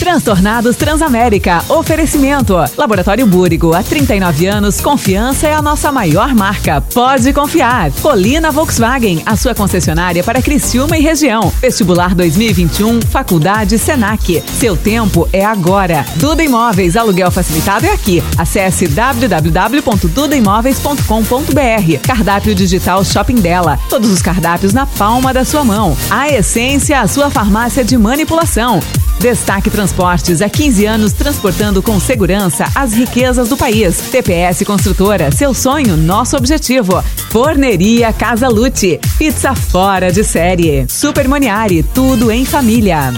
Transtornados Transamérica. Oferecimento. Laboratório Búrigo. Há 39 anos, confiança é a nossa maior marca. Pode confiar. Colina Volkswagen. A sua concessionária para Criciúma e região. Vestibular 2021. Faculdade Senac. Seu tempo é agora. Duda Imóveis. Aluguel facilitado é aqui. Acesse www.dudaimóveis.com.br. Cardápio digital Shopping dela. Todos os cardápios na palma da sua mão. A Essência, a sua farmácia de manipulação. Destaque Transportes, há 15 anos transportando com segurança as riquezas do país. TPS Construtora, seu sonho, nosso objetivo. Forneria Casa Lute, pizza fora de série. Super Moniari, tudo em família.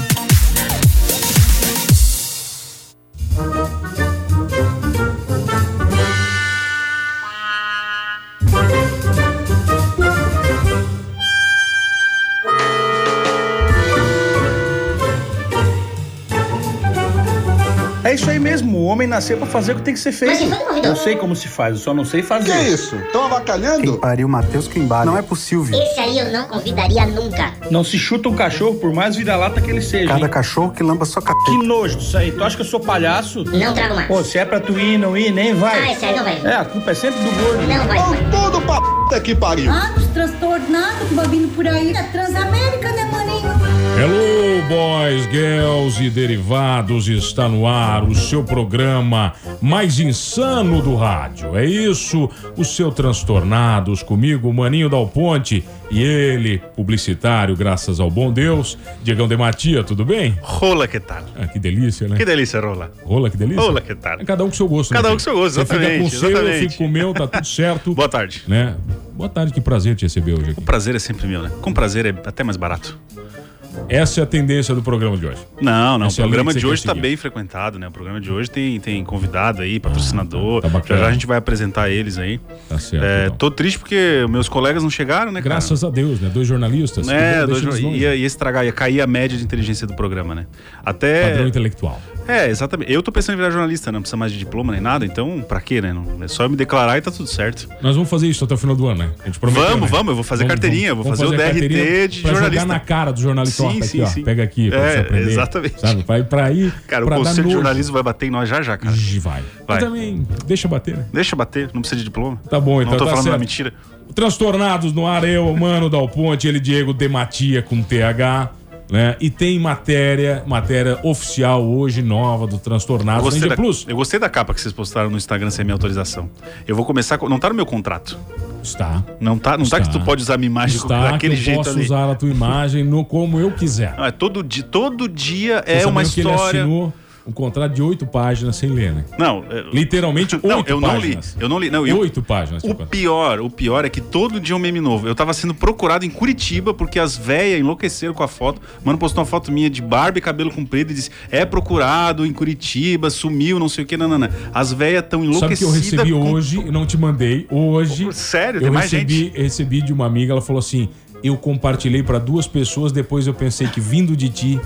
Mesmo, o homem nasceu pra fazer o que tem que ser feito. Mas quem foi que convidou? Eu sei como se faz, eu só não sei fazer. Que isso? Estão avacalhando? Quem pariu Matheus Quimbara. Não é possível. Esse aí eu não convidaria nunca. Não se chuta um cachorro por mais vira-lata que ele seja. Cada hein? cachorro que lamba sua Que capeta. nojo disso aí. Tu acha que eu sou palhaço? Não trago mais. Pô, se é pra tu ir, não ir, nem vai. Ah, esse aí não vai. É, a culpa é sempre do gordo. Não vai. Vão tudo pra puta que pariu. Que vai vindo por aí. É Transamérica, né? Hello, boys, girls e derivados, está no ar o seu programa mais insano do rádio. É isso, o seu Transtornados, comigo, Maninho Dal Ponte, e ele, publicitário, graças ao bom Deus, Diegão de Matia, tudo bem? Rola que tal? Ah, que delícia, né? Que delícia, Rola. Rola, que delícia. Rola que tal? É Cada um com seu gosto. Cada né, um com seu gosto, Você fica com o exatamente, seu, eu exatamente. fico com o meu, tá tudo certo. Boa tarde. Né? Boa tarde, que prazer te receber hoje aqui. O prazer é sempre meu, né? Com prazer é até mais barato. Essa é a tendência do programa de hoje. Não, não. O é programa que de hoje tá seguir. bem frequentado, né? O programa de hoje tem, tem convidado aí, patrocinador. tá bacana. já já a gente vai apresentar eles aí. Tá certo. É, então. tô triste porque meus colegas não chegaram, né, cara? Graças a Deus, né? Dois jornalistas. É, dois, ia, ia estragar, ia cair a média de inteligência do programa, né? Até. Padrão intelectual. É, exatamente. Eu tô pensando em virar jornalista, não precisa mais de diploma nem nada, então pra quê, né? Não- É só eu me declarar e tá tudo certo. Nós vamos fazer isso até o final do ano, né? A gente prometeu, Vamos, né? vamos, eu vou fazer carteirinha, eu vou fazer o a DRT de pra jornalista. jogar na cara do jornalista Sim, aqui, sim, ó. sim. Pega aqui pra É, você aprender. exatamente. Sabe? Vai pra aí. Cara, pra o conselho de jornalismo vai bater em nós já já, cara. Vai. Vai. Mas também, deixa bater, né? Deixa bater, não precisa de diploma. Tá bom, então Não tô tá falando certo. uma mentira. Transtornados no ar, eu, Mano Dal Ponte, ele Diego Dematia com TH, né? E tem matéria, matéria oficial hoje nova do Eu gostei, Índia da, Plus. eu gostei da capa que vocês postaram no Instagram sem minha autorização. Eu vou começar. com- Não tá no meu contrato. Está. Não tá, não tá que Está. tu pode usar a minha imagem Está daquele que eu jeito posso ali. usar a tua imagem no, como eu quiser. Não, é todo, dia, todo dia é uma sabia que ele história. assinou um contrato de oito páginas sem ler, né? Não, é- Literalmente oito não, eu não li. páginas. Eu não li. Não, eu, Oito páginas. O pior, o pior é que todo dia é um meme novo. Eu tava sendo procurado em Curitiba porque as véias enlouqueceram com a foto. Mano postou uma foto minha de barba e cabelo comprido e disse: é procurado em Curitiba, sumiu, não sei o que, não. As véias tão Sabe enlouquecidas. que eu recebi com- hoje, eu não te mandei, hoje. Sério? eu Tem mais recebi, gente? recebi de uma amiga, ela falou assim: eu compartilhei pra duas pessoas, depois eu pensei que vindo de ti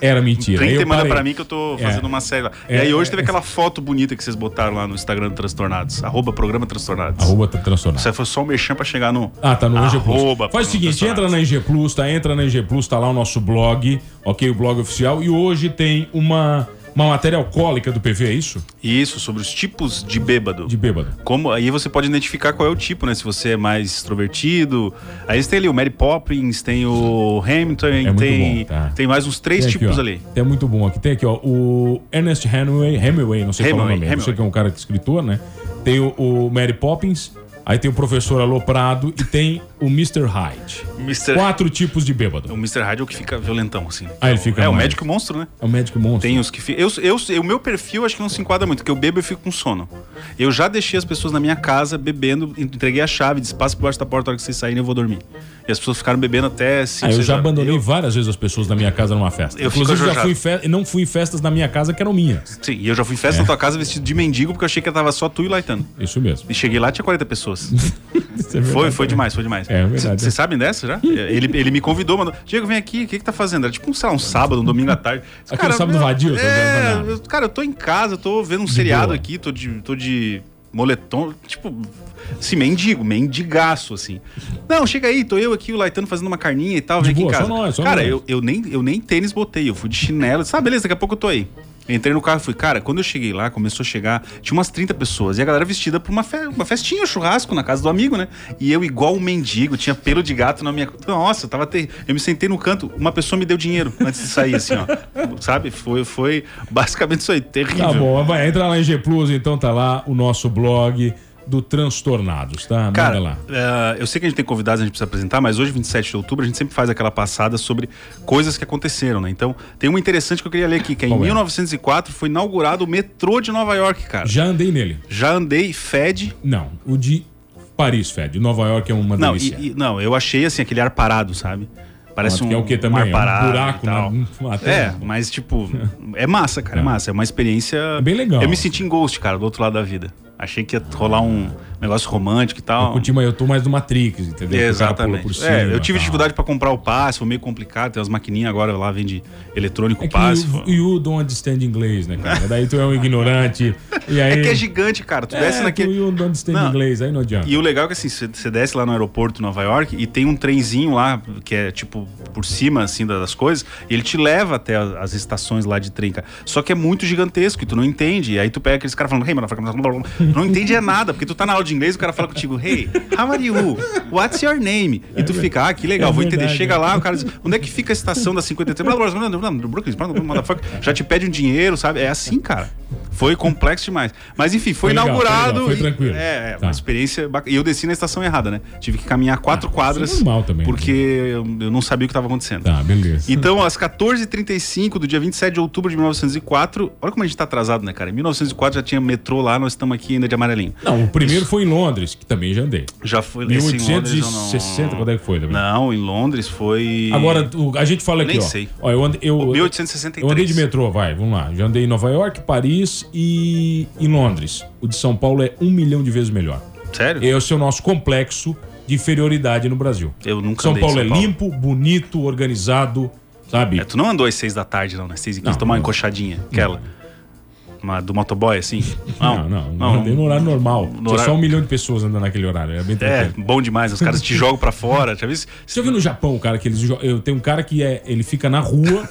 era mentira. Aí Print eu e manda pra mim que eu tô É. fazendo uma série lá. É, e aí hoje é. teve aquela foto bonita que vocês botaram lá no Instagram do Transtornados. Arroba programa Transtornados. Arroba tá transtornado. Isso foi só um merchan pra chegar no. Ah, tá no NG Plus. Arroba Faz o seguinte, Transtornados. entra na NG Plus, tá? Entra na NG Plus, tá lá o nosso blog, ok? O blog oficial. E hoje tem uma, uma matéria alcoólica do PV, é isso? Isso, sobre os tipos de bêbado. De bêbado. Como, aí você pode identificar qual é o tipo, né? Se você é mais extrovertido. Aí você tem ali o Mary Poppins, tem o Hamilton, É tem, bom, tá. tem mais uns três aqui, tipos ó. ali. É muito bom aqui. Tem aqui, ó, o Ernest Hemingway, Hemingway, não sei qual é o Hemingway, nome, não sei Hemingway. que é um cara que é escritor, né? Tem o, o Mary Poppins, aí tem o professor Aloprado e tem o Mr. Hyde. Mr. Quatro tipos de bêbado. O Mr. Hyde é o que fica violentão, assim. Ah, ele fica É o mais. médico monstro, né? É o médico monstro. Tem os que ficam. Eu, eu, o meu perfil acho que não se enquadra muito, porque eu bebo e fico com sono. Eu já deixei as pessoas na minha casa bebendo, entreguei a chave, disse: passa por baixo da porta, a hora que vocês saírem eu vou dormir. E as pessoas ficaram bebendo até 5, Ah, eu 6 já horas. abandonei Eu- várias vezes as pessoas na minha casa numa festa. Eu Inclusive, já fui fe... não fui em festas na minha casa que eram minhas. Sim, e eu já fui em festa É. na tua casa vestido de mendigo, porque eu achei que tava só tu e o Laitano. Isso mesmo. E cheguei lá, tinha 40 pessoas. É Foi, foi também. demais, foi demais. É verdade. Vocês sabem dessa já? Ele, ele me convidou, mandou. Diego, vem aqui, o que que tá fazendo? Era tipo um, sei lá, um sábado, um domingo à tarde. Aquele sábado meu, vadio, tá É, eu- cara, eu tô em casa, tô vendo um seriado boa. aqui, tô de, tô de moletom, tipo, assim, mendigo, mendigaço, assim. Não, chega aí, tô eu aqui, o Laitano fazendo uma carninha e tal, De vem aqui em boa, só casa. nós, Cara, nós. eu, eu, nem, eu nem tênis botei, eu fui de chinelo. Ah, beleza, daqui a pouco eu tô aí. Entrei no carro e fui, cara, quando eu cheguei lá, começou a chegar, tinha umas 30 pessoas, e a galera vestida pra uma, fe uma festinha, um churrasco na casa do amigo, né? E eu, igual um mendigo, tinha pelo de gato na minha. Nossa, eu tava ter... Eu me sentei no canto, uma pessoa me deu dinheiro antes de sair, assim, ó. Sabe? Foi, foi basicamente isso aí, terrível. Tá bom, vai, entra lá em G Plus, então tá lá o nosso blog do Transtornados, tá? Manda Cara, lá. eh, eu sei que a gente tem convidados, a gente precisa apresentar, mas hoje, 27 de outubro, a gente sempre faz aquela passada sobre coisas que aconteceram, né? Então, tem uma interessante que eu queria ler aqui, que é em Qual é? 1904 foi inaugurado o metrô de Nova York, cara. Já andei nele. Já andei, fede. Não, o de Paris, Fed. Nova York é uma Não, delícia. e- e- não, eu achei assim, aquele ar parado, sabe? Parece um, que é o um também? É um parado buraco e tal. na- na É, mas tipo, é massa, cara, é, É. massa. É uma experiência. É bem legal. Eu me senti em Ghost, cara, do outro lado da vida. Achei que ia rolar um negócio romântico e tal. Eu curti, mas eu tô mais do Matrix, entendeu? O pula Exatamente. por cima, é, eu tive tal. dificuldade pra comprar o passe, foi meio complicado. Tem umas maquininhas agora lá, vende eletrônico É passe. you, you don't understand inglês, né, cara? Daí tu é um ignorante. E aí... É que é gigante, cara. Tu desce É, naquele. tu you don't understand Não. inglês, aí não adianta. E o legal é que assim, você desce lá no aeroporto de Nova York e tem um trenzinho lá, que é tipo por cima, assim, da- das coisas, e ele te leva até as, as estações lá de trem, cara. Só que é muito gigantesco e tu não entende. E aí tu pega aqueles caras falando, hey, mano, não entende é nada, porque tu tá na aula de inglês e o cara fala contigo, hey, how are you? What's your name? E tu fica, ah, que legal, É vou entender. Chega é. lá, o cara diz, onde é que fica a estação da 53? Blá, blá, blá, blá, blá, blá, Brooklyn, já te pede um dinheiro, sabe? É assim, cara. Foi complexo demais. Mas enfim, foi, Foi legal, foi inaugurado. legal, foi e- tranquilo. É, é Tá. uma experiência bacana. E eu desci na estação errada, né? Tive que caminhar quatro Ah, quadras. é normal também, Porque eu, eu não sabia o que estava acontecendo. Tá, beleza. Então, às 14h35 do dia 27 de outubro de 1904, olha como a gente tá atrasado, né, cara? Em 1904 já tinha metrô lá, nós estamos aqui ainda de amarelinho. Não, o primeiro foi em Londres, que também já andei. Já foi esse em Londres, eu 1860, quando é que foi também? Não, em Londres foi. Agora, a gente fala aqui, Nem ó. sei. Ó, eu andei, eu, 1863. eu andei de metrô, vai, vamos lá. Já andei em Nova York, Paris e em Londres. O de São Paulo é um milhão de vezes melhor. Sério? Esse é o nosso complexo de inferioridade no Brasil. Eu nunca São Paulo São é Paulo. limpo, bonito, organizado, sabe? É, tu não andou às 6 da tarde, não, né? 6 e 15, Não, tomar uma não. encoxadinha, aquela. Uma do motoboy, assim? Não, não, não, andei no horário normal. Tinha horário- só um milhão de pessoas andando naquele horário. Era bem É, tranquilo. bom demais. Os caras te jogam pra fora. Já isso? Você já viu no Japão, cara, que eles eu tenho um cara que é, ele fica na rua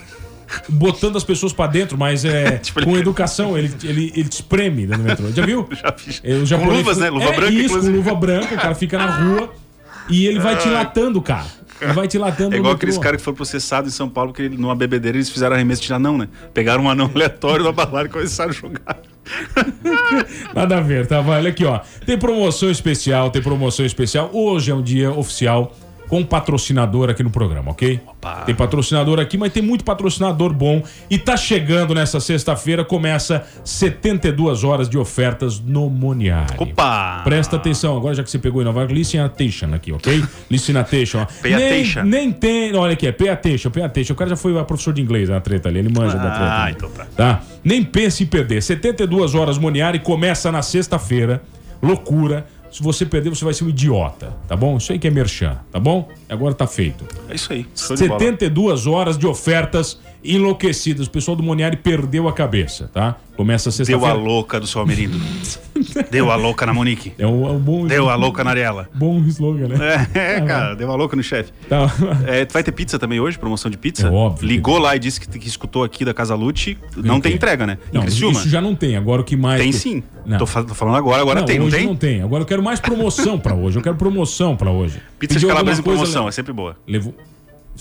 botando as pessoas pra dentro, mas é Tipo, com educação, ele, ele, ele te espreme dentro do metrô. Já viu? Já fiz. É, Com luvas, né? Luva é branca, isso, inclusive. com luva branca, o cara fica na rua e ele vai te latando, cara. Vai te latando É igual aqueles caras que foram processados em São Paulo, ele- numa bebedeira eles fizeram arremesso de anão, né? Pegaram um anão aleatório da balada e começaram a jogar. Nada a ver, tá? Olha aqui, ó. Tem promoção especial, tem promoção especial. Hoje é um dia oficial com patrocinador aqui no programa, ok? Tem patrocinador aqui, mas tem muito patrocinador bom. E tá chegando nessa sexta-feira, começa 72 horas de ofertas no Moniari. Opa! Presta atenção, agora já que você pegou em Nova York, listen attention aqui, ok? Listen attention. Pay attention. Nem, nem tem, olha aqui, é pay attention, pay attention. O cara já foi professor de inglês na treta ali, ele manja da treta. Ah, então tá. Tá? Nem pense em perder. 72 horas Moniari começa na sexta-feira. Loucura. Se você perder, você vai ser um idiota, tá bom? Isso aí que é merchan, tá bom? Agora tá feito. É isso aí. Show de bola. 72 horas de ofertas enlouquecidas. O pessoal do Moniari perdeu a cabeça, tá? Começa Deu a sexta-feira. louca do seu Almerindo. Deu a louca na Monique. É um, é um bom, Deu a louca na Ariela. bom slogan, né? É, é, cara, deu a louca no chefe. Tá. É, tu vai ter pizza também hoje? Promoção de pizza? É óbvio. Ligou lá e disse que, que escutou aqui da Casa Lute. Não tem entrega, né? Não, isso já não tem. Agora o que mais. Tem sim. Não. Tô, tô falando agora, agora tem, não tem? não tem. Agora eu quero mais promoção pra hoje. Eu quero promoção pra hoje. Pizza de Pediu calabresa em promoção, le- é sempre boa. Levou...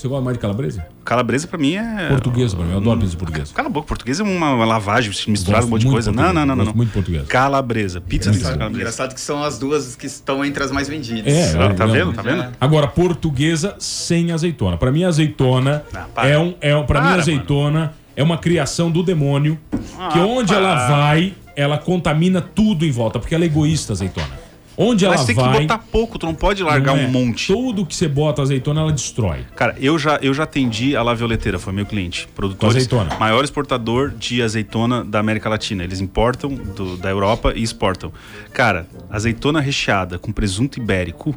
Você gosta mais de calabresa? Calabresa pra mim é. Portuguesa pra mim. Eu adoro pizza portuguesa. Cala a boca, português é uma, lavagem, misturar um monte de coisa. Não, não, não, não. muito português. Calabresa. Pizza de Engraçado. calabresa. Engraçado que são as duas que estão entre as mais vendidas. É, Ah, tá eu- vendo? Tá vendo? Agora, portuguesa sem azeitona. Pra mim, azeitona Ah, é um. É, um- pra mim, azeitona é uma criação do demônio. que Ah, onde para. ela vai, ela contamina tudo em volta. Porque ela é egoísta, azeitona. Onde Mas ela tem vai. que botar pouco, tu não pode largar não é. um monte. Tudo que você bota azeitona, ela destrói. Cara, eu já, eu já atendi a La Violeteira, foi meu cliente. Produtor. Azeitona. Maior exportador de azeitona da América Latina. Eles importam do- da Europa e exportam. Cara, azeitona recheada com presunto ibérico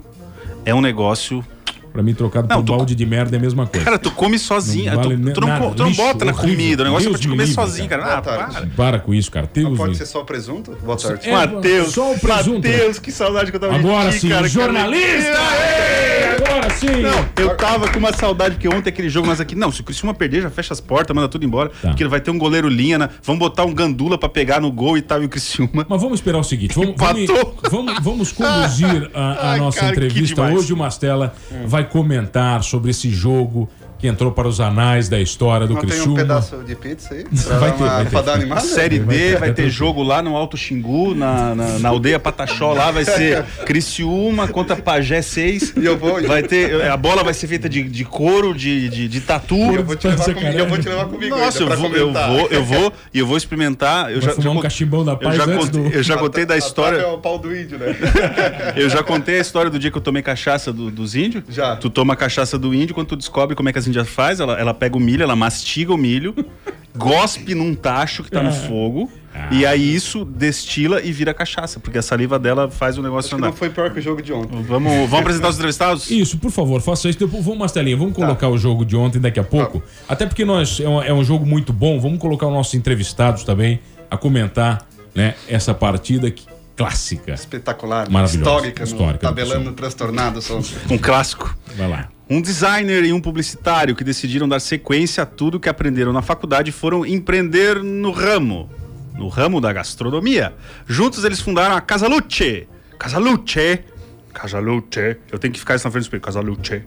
é um negócio Pra mim, trocado Não, por tu- balde de merda é a mesma coisa. Cara, tu come sozinho. Não tu, vale tu não, nada, co- tu não lixo, bota na horrível. comida. O negócio é pra Deus te me comer livre, sozinho, cara. cara. Ah, para. Para com isso, cara. Deus Não pode ser só o presunto? Boa tarde. É, Matheus. só o presunto. Matheus, que saudade que eu tava Agora de ti, sim, cara. jornalista! Ei, Agora sim! Não, eu tava com uma saudade, porque ontem aquele jogo, nós aqui. Não, se o Criciúma perder, já fecha as portas, manda tudo embora. Tá. Porque vai ter um goleiro linha, né? Vamos botar um gandula pra pegar no gol e tal, e o Criciúma. Mas vamos esperar o seguinte, vamos, vamos, vamos, vamos conduzir a, a Ai, nossa cara, que entrevista. Hoje o Mastella vai comentar sobre esse jogo que entrou para os anais da história do Não tem Criciúma. um pedaço de pizza aí? Vai ter, uma, vai ter. dar animada? Série Vai D, ter- vai ter jogo lá no Alto Xingu, na, na, na aldeia Pataxó, lá vai ser Criciúma contra Pajé 6. E eu vou- Vai ter. A bola vai ser feita de, de couro, de, de, de tatu. E eu vou te levar comigo, eu vou te levar comigo Nossa, eu vou, eu vou, eu vou, e eu vou experimentar. Eu Vai já, fumar já um cachimbão da eu paz já, antes contei, do... eu já contei da história. É o pau do índio, né? Eu já contei a história do dia que eu tomei cachaça do- dos índios. Já. Tu toma a cachaça do índio, quando tu descobre como é que as índias faz, ela, ela pega o milho, ela mastiga o milho, gospe num tacho que tá no fogo, e aí isso destila e vira cachaça, porque a saliva dela faz o negócio Acho que não andar. foi pior que o jogo de ontem. Vamos, vamos apresentar os entrevistados? Isso, por favor, faça isso. Depois, vamos, Mastelinha, vamos Tá. colocar o jogo de ontem daqui a pouco. Até porque nós, é, um, é um jogo muito bom. Vamos colocar os nossos entrevistados também a comentar né, essa partida que, clássica. Espetacular. Maravilhosa. Histórica. no Histórica do tabelando transtornado. Só. Um clássico. Vai lá. Um designer e um publicitário que decidiram dar sequência a tudo que aprenderam na faculdade foram empreender no ramo, no ramo da gastronomia. Juntos eles fundaram a Casaluce. Casaluce. Casaluce. Eu tenho que ficar isso na frente do espelho. Casaluce.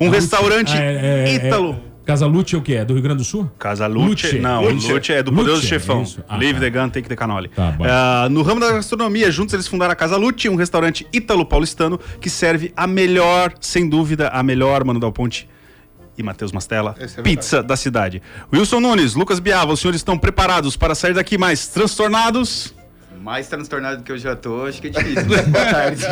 Um restaurante Ah, é- é- é- ítalo. Casa Lute é o que? É do Rio Grande do Sul? Casaluce. Lute. Não, Lute. Lute, é do Poderoso Lute, Chefão. isso. Ah, Leave tá. the gun, take the cannoli. Tá bom. Ah, no ramo da gastronomia, juntos eles fundaram a Casa Lute, um restaurante ítalo-paulistano que serve a melhor, sem dúvida, a melhor, Mano Dal Ponte e Matheus Mastella, é pizza da cidade. Wilson Nunes, Lucas Biava, os senhores estão preparados para sair daqui mais transtornados? Mais transtornado do que eu já tô, acho que é difícil. Boa tarde.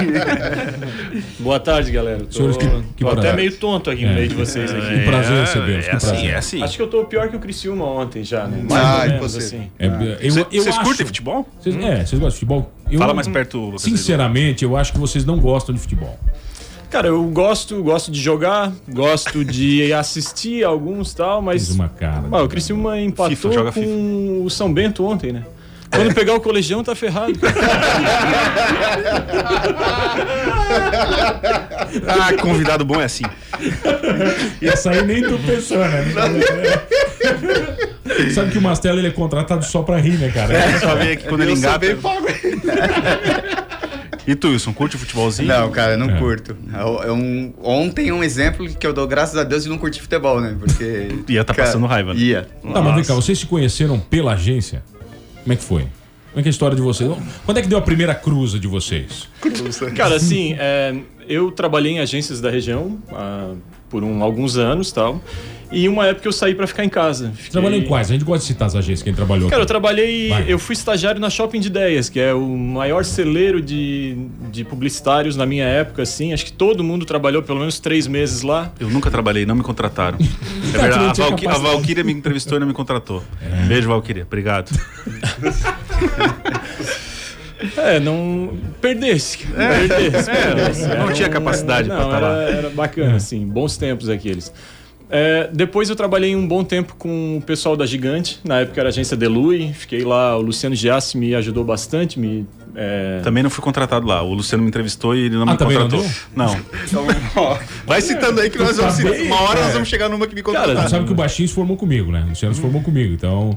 Boa tarde, galera. Tô, Senhores, que- que tô até meio tonto aqui no meio de vocês aqui. Que prazer recebê-los, É que assim, prazer. é assim. Acho que eu tô pior que o Criciúma ontem já, né? Mais Ah, ou menos, assim. É, eu, Cê- eu Vocês acho- curtem futebol? Vocês- É, vocês gostam de futebol? Eu, Fala mais perto. Sinceramente, eu acho que vocês não gostam de futebol. Cara, eu gosto, gosto de jogar, gosto de assistir alguns tal, mas. Fiz uma cara. Ah, o Criciúma empatou FIFA, com FIFA. o São Bento ontem, né? Quando pegar o colegião, tá ferrado. Ah, convidado bom é assim. Essa aí nem tu pensou, né? Sabe que o Mastella ele é contratado só pra rir, né, cara? Só ver aqui quando ele Eu engata. bem pago. E tu, Wilson, curte futebolzinho? Não, cara, eu não É. curto. Eu- eu um- ontem um exemplo que eu dou graças a Deus de não curtir futebol, né? Porque. Ia tá passando raiva, né? Ia. Tá, mas vem cá, vocês se conheceram pela agência? Como é que foi? Como é que é a história de vocês? Quando é que deu a primeira cruza de vocês? Cara, assim, é, eu trabalhei em agências da região ah, por um- alguns anos tal. E uma época eu saí pra ficar em casa. Fiquei- Trabalhou em quais? A gente gosta de citar as agências, quem trabalhou. Cara, eu aqui. trabalhei. Vai. Eu fui estagiário na Shopping de Ideias, que é o maior celeiro de, de publicitários na minha época, assim. Acho que todo mundo trabalhou pelo menos três meses lá. Eu nunca trabalhei, não me contrataram. É verdade, a, Valky- a. Valkyria me entrevistou e não me contratou. Beijo, Valkyria. Obrigado. É, não. Perdesse. perdesse, perdesse. não Era tinha um- capacidade pra não, tá era, lá. era bacana, assim. Bons tempos aqueles. É, depois eu trabalhei um bom tempo com o pessoal da Gigante. Na época era a agência Delui. Fiquei lá, o Luciano Giassi me ajudou bastante. Me, é, Também não fui contratado lá. O Luciano me entrevistou e ele não Ah, me também não contratou. Não. Então, ó, vai citando aí que nós vamos citar. Uma hora nós vamos chegar numa que me contrataram. Tu sabe que o Baixinho se formou comigo, né? O Luciano se formou comigo. Então,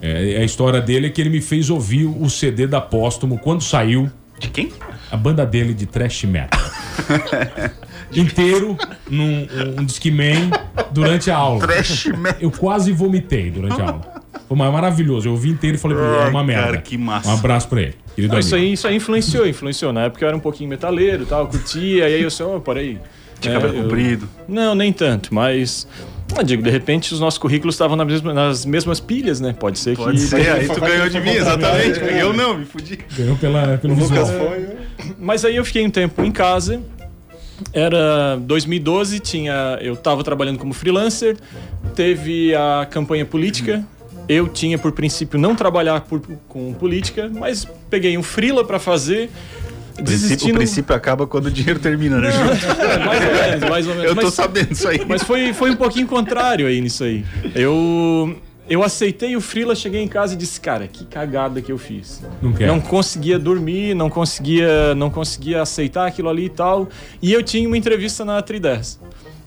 é, a história dele é que ele me fez ouvir o CD da Póstumo quando saiu De quem? a banda dele de thrash metal. Inteiro num um Discman durante a aula. Trash metal. Eu quase vomitei durante a aula. Foi mar- maravilhoso. Eu ouvi inteiro e falei, é uma merda. cara, que massa. Um abraço pra ele. Querido Não, isso aí, isso aí influenciou, influenciou. Na época eu era um pouquinho metaleiro e tal, curtia, e aí eu sei, oh, peraí. Tinha É, cabelo eu- comprido. Não, nem tanto, mas. Ah, digo, de repente os nossos currículos estavam nas mesmas, nas mesmas pilhas, né? Pode ser Pode que. ser, aí tu ganhou de mim, exatamente. Eu não, me fudi. Ganhou pela, pelo visual. Lucas foi. né? Mas aí eu fiquei um tempo em casa. Era 2012, tinha, eu estava trabalhando como freelancer, teve a campanha política. Eu tinha por princípio não trabalhar por- com política, mas peguei um freela para fazer. O princípio, o princípio acaba quando o dinheiro termina, né? É, mais ou menos, mais ou menos. Eu tô Mas- sabendo isso aí. Mas foi, foi um pouquinho contrário aí nisso aí. Eu, eu aceitei o Freela, cheguei em casa e disse, cara, que cagada que eu fiz. Não. Não conseguia dormir, não conseguia, não conseguia aceitar aquilo ali e tal. E eu tinha uma entrevista na Tri10.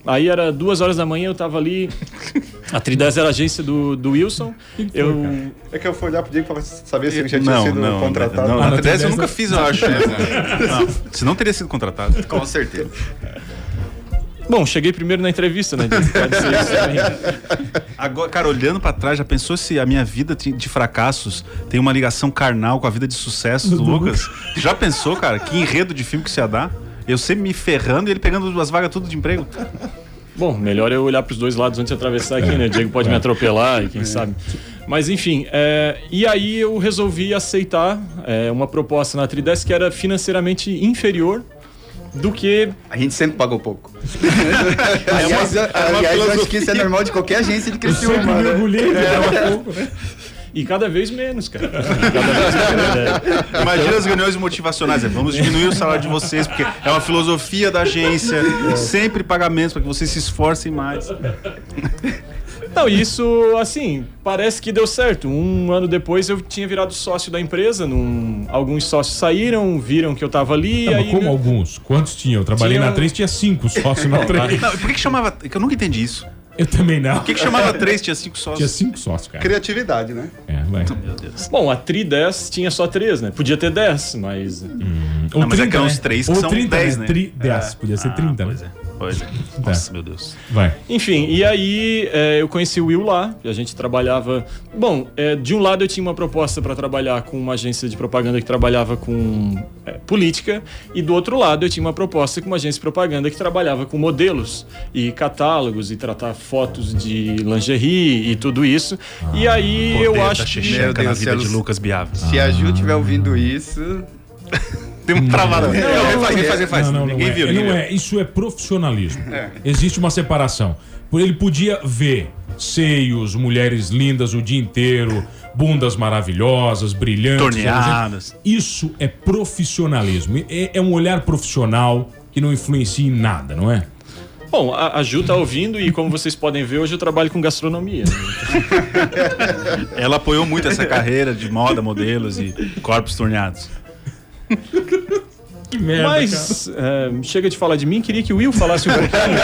Aí era duas horas da manhã, eu tava ali. A Tri10 era a agência do, do Wilson. Eu, É que eu fui olhar pro Diego pra saber se ele já tinha Não, sido não, contratado. não, na na T10 eu T10 nunca fiz, eu acho. Não, senão teria sido contratado. Com certeza. Bom, cheguei primeiro na entrevista, né? Diego? Pode ser isso também. Agora, cara, olhando pra trás, já pensou se a minha vida de fracassos tem uma ligação carnal com a vida de sucesso do Lucas? Já pensou, cara? Que enredo de filme que se ia dar? Eu sempre me ferrando e ele pegando as vagas tudo de emprego. Bom, melhor eu olhar para os dois lados antes de atravessar aqui, né? O Diego pode me atropelar e quem sabe. Mas enfim, é, e aí eu resolvi aceitar é, uma proposta na Trides que era financeiramente inferior do que. A gente sempre pagou pouco. aliás, eu, aliás eu acho que isso é normal de qualquer agência de Criciúma. Sempre né? mergulhei, né? pouco, né? E cada vez menos, cara. Cada vez menos. né? Imagina as reuniões motivacionais. é, Vamos diminuir o salário de vocês, porque é uma filosofia da agência. Sempre pagamentos para que vocês se esforcem mais. Não, e isso, assim, parece que deu certo. Um ano depois eu tinha virado sócio da empresa. Num... Alguns sócios saíram, viram que eu tava ali. Não, aí, como alguns? Quantos tinha? Eu trabalhei Tinha na um- 3, tinha cinco sócios na 3. Não, por que, que chamava. que Eu nunca entendi isso. Eu também não. Por que, que chamava três, tinha cinco Tinha sócios? cinco sócios, cara. Criatividade, né? É, vai. Meu Deus. Bom, a Tri 10 tinha só três, né? Podia ter 10, mas. Ou Não, mas é que é uns três que Ou são 30, 10, né? né? Tri 10. Podia ser 30, Pois né? é. Pois é. Nossa, meu Deus. Vai. Enfim, e aí é, eu conheci o Will lá, e a gente trabalhava. Bom, é, de um lado eu tinha uma proposta para trabalhar com uma agência de propaganda que trabalhava com é, política, e do outro lado eu tinha uma proposta com uma agência de propaganda que trabalhava com modelos e catálogos e tratar fotos de lingerie e tudo isso. e aí eu acho que. Meu Deus, na vida se de Lucas Biava. Se a Ju estiver ouvindo isso. Tem um travado. Não, não, refaz, é. refaz, refaz. Não, não, Ninguém não é. viu, Não é. Isso é profissionalismo. Existe uma separação. Ele podia ver seios, mulheres lindas o dia inteiro, bundas maravilhosas, brilhantes. Torneadas. Isso é profissionalismo. É, é um olhar profissional que não influencia em nada, não é? Bom, a, a Ju tá ouvindo e como vocês podem ver, hoje eu trabalho com gastronomia. Ela apoiou muito essa carreira de moda, modelos e corpos torneados. Que merda, Mas é, chega de falar de mim, queria que o Will falasse um pouquinho.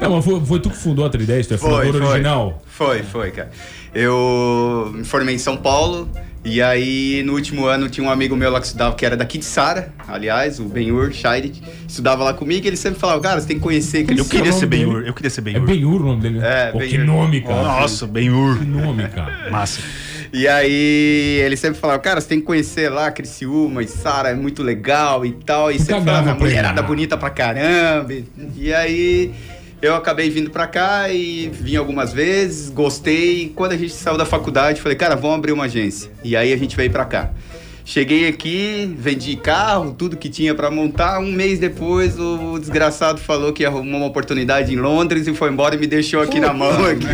Não, mas foi, foi tu que fundou a 310, tu é Foi, fundador foi. original. Foi, foi, cara. Eu me formei em São Paulo. E aí, no último ano, tinha um amigo meu lá que estudava, que era daqui de Sara, aliás, o Benhur Scheidt, estudava lá comigo e ele sempre falava, cara, você tem que conhecer Eu Criciúma. queria nome ser dele? Ben-Hur. Eu queria ser É Ben-Hur. Ben-Hur o nome dele, né? É, Pô, que Ben-Hur. nome, cara. Nossa, Ben-Hur. Que nome, cara. Massa. E aí ele sempre falava, cara, você tem que conhecer lá Criciúma e Sara, é muito legal e tal. E sempre falava, mulherada bonita pra caramba. E- E aí eu acabei vindo pra cá e vim algumas vezes, gostei. E quando a gente saiu da faculdade, falei, cara, vamos abrir uma agência. E aí a gente veio pra cá. Cheguei aqui, vendi carro, tudo que tinha pra montar. Um mês depois, o desgraçado falou que arrumou uma oportunidade em Londres e foi embora e me deixou aqui na mão. Aqui.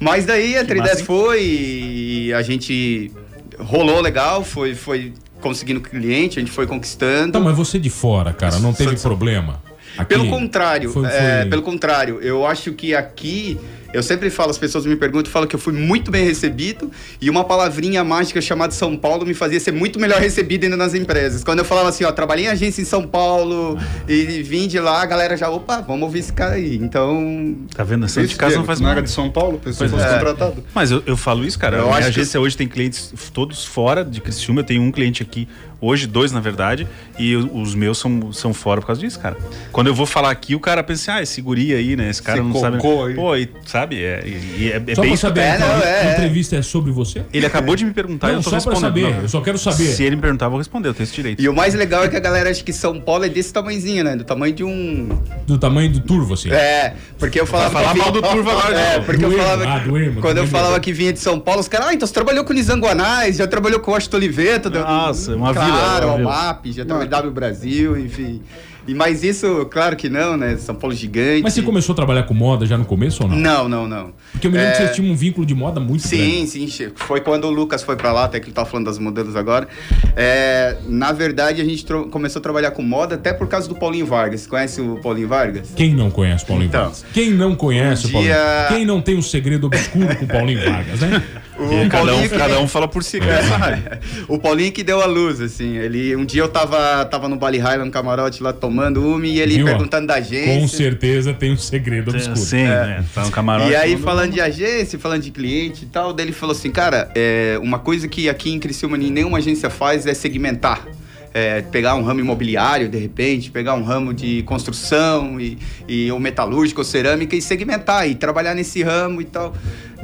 Mas daí a 310 foi e a gente rolou legal, foi, foi conseguindo cliente, a gente foi conquistando. Tá, mas você de fora, cara, não teve problema? Aqui Pelo contrário, foi- é, foi- pelo contrário, eu acho que aqui, eu sempre falo, as pessoas me perguntam, eu falo que eu fui muito bem recebido e uma palavrinha mágica chamada São Paulo me fazia ser muito melhor recebido ainda nas empresas. Quando eu falava assim, ó, trabalhei em agência em São Paulo e vim de lá, a galera já, opa, vamos ouvir esse cara aí. Então, Tá vendo? Santo de casa não faz Não mal. era de São Paulo, pessoa Pois fosse é. contratado. Mas eu, eu falo isso, cara. Eu a minha acho que- agência hoje tem clientes todos fora de Criciúma. Eu tenho um cliente aqui, hoje dois na verdade, e o- os meus são, são fora por causa disso, cara. Quando eu vou falar aqui, o cara pensa, ah, esse guri aí, né? Esse cara Esse não sabe. cocô aí. Pô, e, sabe? É, e- e é, é Só bem pra saber, É, então, não, é, a é. entrevista é sobre você? Ele acabou de me perguntar e Não, eu tô só pra respondendo. saber, Não. eu só quero saber. Se ele me perguntar, eu vou responder, eu tenho esse direito. e o mais legal é que a galera acha que São Paulo é desse tamanhozinho, né? Do tamanho de um Do tamanho do turvo, assim. É, porque eu falava. Vai falar que mal do Turvo agora, É, porque Do eu falava. ah, do quando do eu falava que vinha de São Paulo, os caras, ah, então você trabalhou com Nizanguanais, já trabalhou com Washington Oliveto. Nossa, uma Claro, uma o vila. MAP, já trabalhou W Brasil, enfim. E, mas isso, claro que não, né? São Paulo gigante. Mas você começou a trabalhar com moda já no começo ou não? Não, não, não. Porque eu me lembro que É, vocês tinham um vínculo de moda muito grande. Sim, sim. Foi quando o Lucas foi pra lá, até que ele tava falando das modelos agora. É, na verdade, a gente começou a trabalhar com moda até por causa do Paulinho Vargas. Você conhece o Paulinho Vargas? Quem não conhece o Paulinho Então, Vargas? Quem não conhece um o Paulinho? dia- Quem não tem um segredo obscuro com o Paulinho Vargas, né? O cada, um, Paulinho que- cada um fala por si. cara. Essa rádio. o Paulinho que deu a luz, assim. Ele, um dia eu tava, tava no Bali High, lá no camarote, lá tomando uma, e ele Viu, ó? perguntando da agência. Com certeza tem um segredo obscuro. Sim, né? Tá no camarote. E aí, falando de agência, falando de cliente e tal, daí ele falou assim, cara, é, uma coisa que aqui em Criciúma nenhuma agência faz é segmentar. É, pegar um ramo imobiliário, de repente, pegar um ramo de construção e, e ou metalúrgico ou cerâmica e segmentar e trabalhar nesse ramo e tal.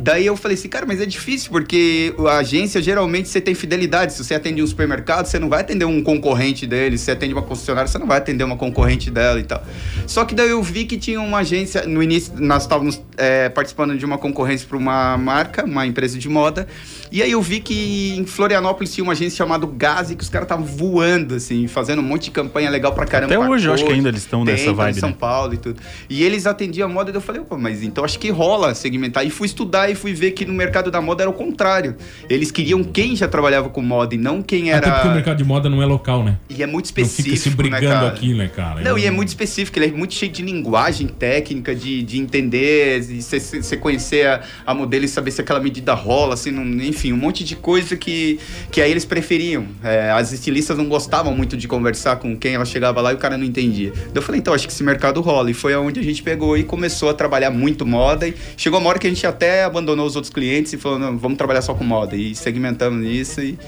Daí eu falei assim, cara, mas é difícil porque a agência geralmente você tem fidelidade. Se você atende um supermercado, você não vai atender um concorrente dele. Se você atende uma concessionária, você não vai atender uma concorrente dela e tal. Só que daí eu vi que tinha uma agência. No início, nós estávamos é, participando de uma concorrência para uma marca, uma empresa de moda. E aí eu vi que em Florianópolis tinha uma agência chamada Gazi, que os caras estavam voando, assim, fazendo um monte de campanha legal pra caramba. Até pra hoje eu acho que ainda eles estão nessa tá em vibe, São né? Paulo e tudo. E eles atendiam a moda, e eu falei, opa, mas então acho que rola segmentar. E fui estudar e fui ver que no mercado da moda era o contrário. Eles queriam quem já trabalhava com moda e não quem Até porque o era. mercado de moda não é local, né? E é muito Não específico. fica se brigando né, aqui, né, cara? Não, Eu- e é muito específico, ele é muito cheio de linguagem técnica, de, de entender, de você conhecer a, a modelo e saber se aquela medida rola, assim, não- enfim, um monte de coisa que, que aí eles preferiam. É, as estilistas não gostavam muito de conversar com quem ela chegava lá e o cara não entendia. Daí eu falei, então, acho que esse mercado rola. E foi aonde a gente pegou e começou a trabalhar muito moda. E chegou uma hora que a gente até abandonou os outros clientes e falou, não, vamos trabalhar só com moda. E segmentamos isso e,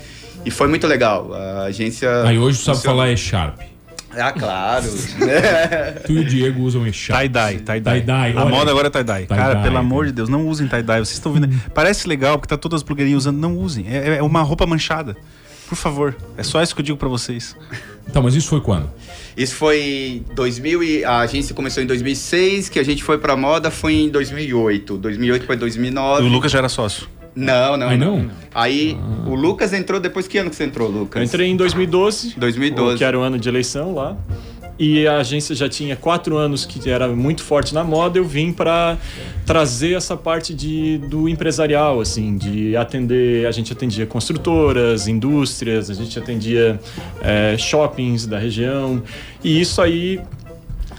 e foi muito legal. A agência... Aí hoje tu sabe falar E-Sharp. Ah, claro. Tu e o Diego usam E-Sharp. Tie-dye, tie-dye. Tie-dye, A moda agora é tie-dye. Cara, Tie-dye, pelo amor de Deus, não usem tie-dye. Vocês estão vendo. Parece legal porque tá todas as blogueirinhas usando. Não usem. É, é uma roupa manchada. Por favor. É só isso que eu digo pra vocês. Então, mas isso foi quando? Isso foi 2000 e a agência começou em 2006, que a gente foi pra moda foi em 2008. 2008 para E 2009. o Lucas já era sócio. Não, não. Aí não? Aí o Lucas entrou depois que ano que você entrou, Lucas? Eu entrei em 2012, 2012. que era o ano de eleição lá. E a agência já tinha quatro anos que era muito forte na moda. Eu vim para trazer essa parte de, do empresarial, assim, de atender. A gente atendia construtoras, indústrias, a gente atendia eh, shoppings da região. E isso aí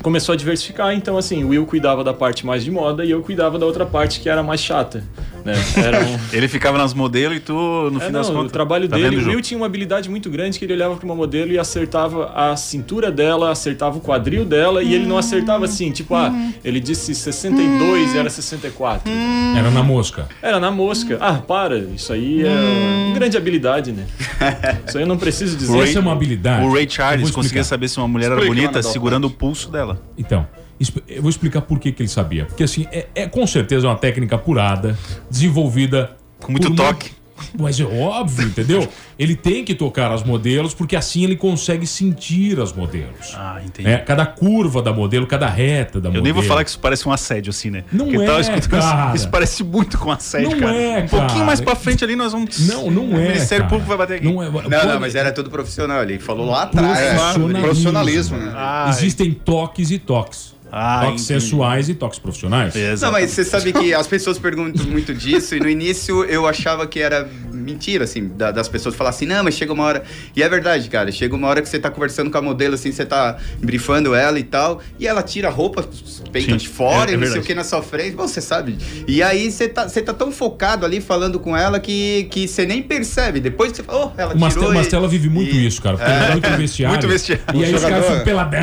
começou a diversificar. Então, assim, o Will cuidava da parte mais de moda e eu cuidava da outra parte que era mais chata. Né? Era um, Ele ficava nas modelos e tu, no é, fim das não, contas. o trabalho tá dele, vendo, o? Will tinha uma habilidade muito grande que ele olhava para uma modelo e acertava a cintura dela, acertava o quadril dela e ele não acertava assim, tipo, ah, ele disse 62 e era 64. Era na mosca. Era na mosca. Ah, para, isso aí é uma grande habilidade, né? Isso aí eu não preciso dizer. Essa é uma habilidade. O Ray Charles conseguia saber se uma mulher era Explica bonita segurando o pulso dela. Então, eu vou explicar por que, que ele sabia. Porque, assim, é, é com certeza uma técnica apurada, desenvolvida. Com muito por toque. Mas é óbvio, entendeu? Ele tem que tocar as modelos, porque assim ele consegue sentir as modelos. Ah, entendi. né? Cada curva da modelo, cada reta da Eu modelo. nem vou falar que isso parece um assédio, assim, né? Não Porque eu é, escutando isso- cara. Isso parece muito com assédio, Não cara. é, um pouquinho cara. mais pra frente ali nós vamos. Não, não O é. Ministério cara. Público vai bater aqui. Não, é, Não, não, mas era tudo profissional. Ele falou lá atrás. Profissionalismo. Profissionalismo, né? Existem toques e toques. Ah, toques entendi. sensuais e toques profissionais. Exato. Não, mas você sabe que as pessoas perguntam muito disso, e no início eu achava que era mentira, assim, da- das pessoas falar assim, não, mas chega uma hora. E é verdade, cara. Chega uma hora que você tá conversando com a modelo, assim, você tá brifando ela e tal, e ela tira a roupa, peita Sim, de fora é- é e não sei o que na sua frente. Bom, você sabe. E aí você tá, você tá tão focado ali falando com ela que, que você nem percebe. Depois que você fala, oh, ela O Mastel, tirou. o e- vive muito e- isso, cara. Porque ele é muito vestiário. Muito vestiário. E aí os caras ficam peladão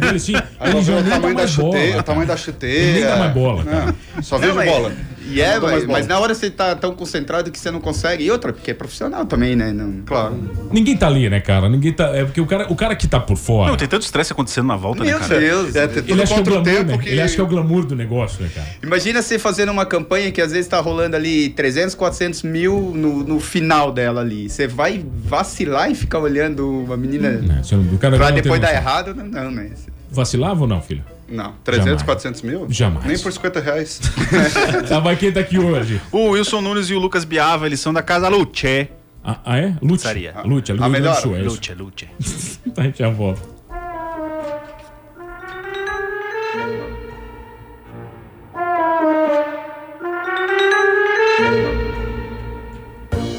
dele assim. Ele já nem da mais bola. chuteira, o tamanho da chuteira. nem dá mais bola, cara. É, Só Não, vejo bola. E é, Não mas, bola. mas na hora você tá tão concentrado que você não consegue. E outra, porque é profissional também, né? Não... Claro. Ninguém tá ali, né, cara? Ninguém tá. É porque o cara, o cara que tá por fora. Não, tem tanto estresse acontecendo na volta, né, Meu cara? Deus. É, ele acha que é o glamour, né? que... Ele acha que é o glamour do negócio, né, cara? Imagina você fazendo uma campanha que às vezes tá rolando ali 300, 400 mil no, no final dela ali. Você vai vacilar e ficar olhando uma menina Né, não- o cara pra não depois dar errado? Não, não, né? Vacilava ou não, filho? Não. 300, Jamais. 400 mil? Jamais. Nem por 50 reais. Tava quem tá aqui hoje. O Wilson Nunes e o Lucas Biava, eles são da Casa Luce. Ah, ah é? Luce. Pizzaria. Ah, Luce, a melhor. Luce, é Luce. a gente é já volta.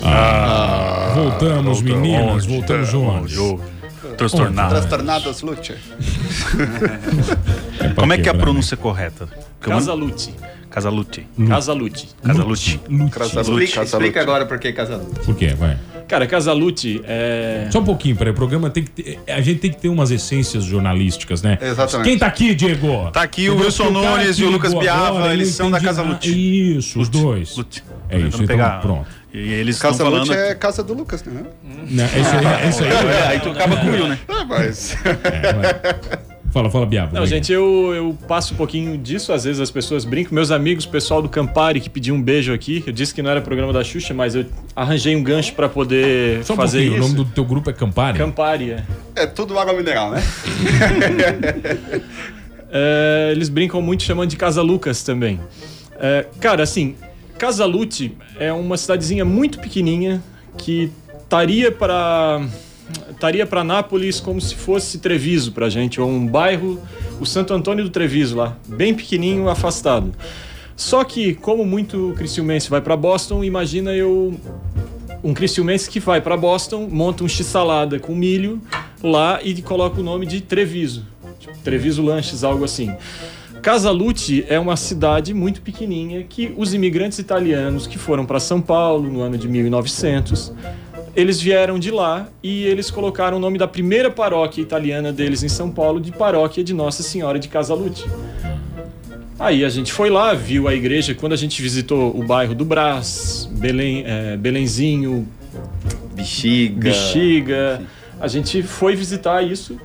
Ah, voltamos, voltamos, meninas. Voltamos, João. Transtornado. Transtornados Lute. Como é que é a pronúncia correta? Casalute. Casalute. Casalute. Casalute. Explica, explica agora por que Casalute. Por quê? Vai. Cara, Casalute é. Só um pouquinho, peraí. O programa tem que ter. A gente tem que ter umas essências jornalísticas, né? Exatamente. Quem tá aqui, Diego? Tá aqui o? Wilson Nunes e o Lucas Biava, eles ele são da entendi- Casa Lute. Isso, os dois. É isso, então pronto. E eles estão Casa falando. Lute é casa do Lucas, né? Não, é isso aí, é isso aí. É, aí tu acaba com o Will, né? Ah, mas. É, vai. Fala, fala, Biabo. Não, gente, eu, eu passo um pouquinho disso, às vezes as pessoas brincam. Meus amigos, o pessoal do Campari que pediu um beijo aqui, eu disse que não era programa da Xuxa, mas eu arranjei um gancho pra poder Só um fazer isso. o nome do teu grupo é Campari? Campari, é. É tudo água mineral, né? É, eles brincam muito chamando de Casa Lucas também. É, cara, assim, Casalute é uma cidadezinha muito pequenininha que estaria para estaria para Nápoles como se fosse Treviso pra gente, ou um bairro, o Santo Antônio do Treviso lá, bem pequenininho, afastado. Só que, como muito criciumense vai para Boston, imagina eu um criciumense que vai para Boston, monta um x-salada com milho lá e coloca o nome de Treviso. Tipo, Treviso Lanches, algo assim. Casalute é uma cidade muito pequenininha que os imigrantes italianos que foram para São Paulo no ano de 1900, eles vieram de lá e eles colocaram o nome da primeira paróquia italiana deles em São Paulo de Paróquia de Nossa Senhora de Casalute. Aí a gente foi lá, viu a igreja. Quando a gente visitou o bairro do Brás, Belém, é, Belenzinho, Bexiga. Bexiga, a gente foi visitar isso.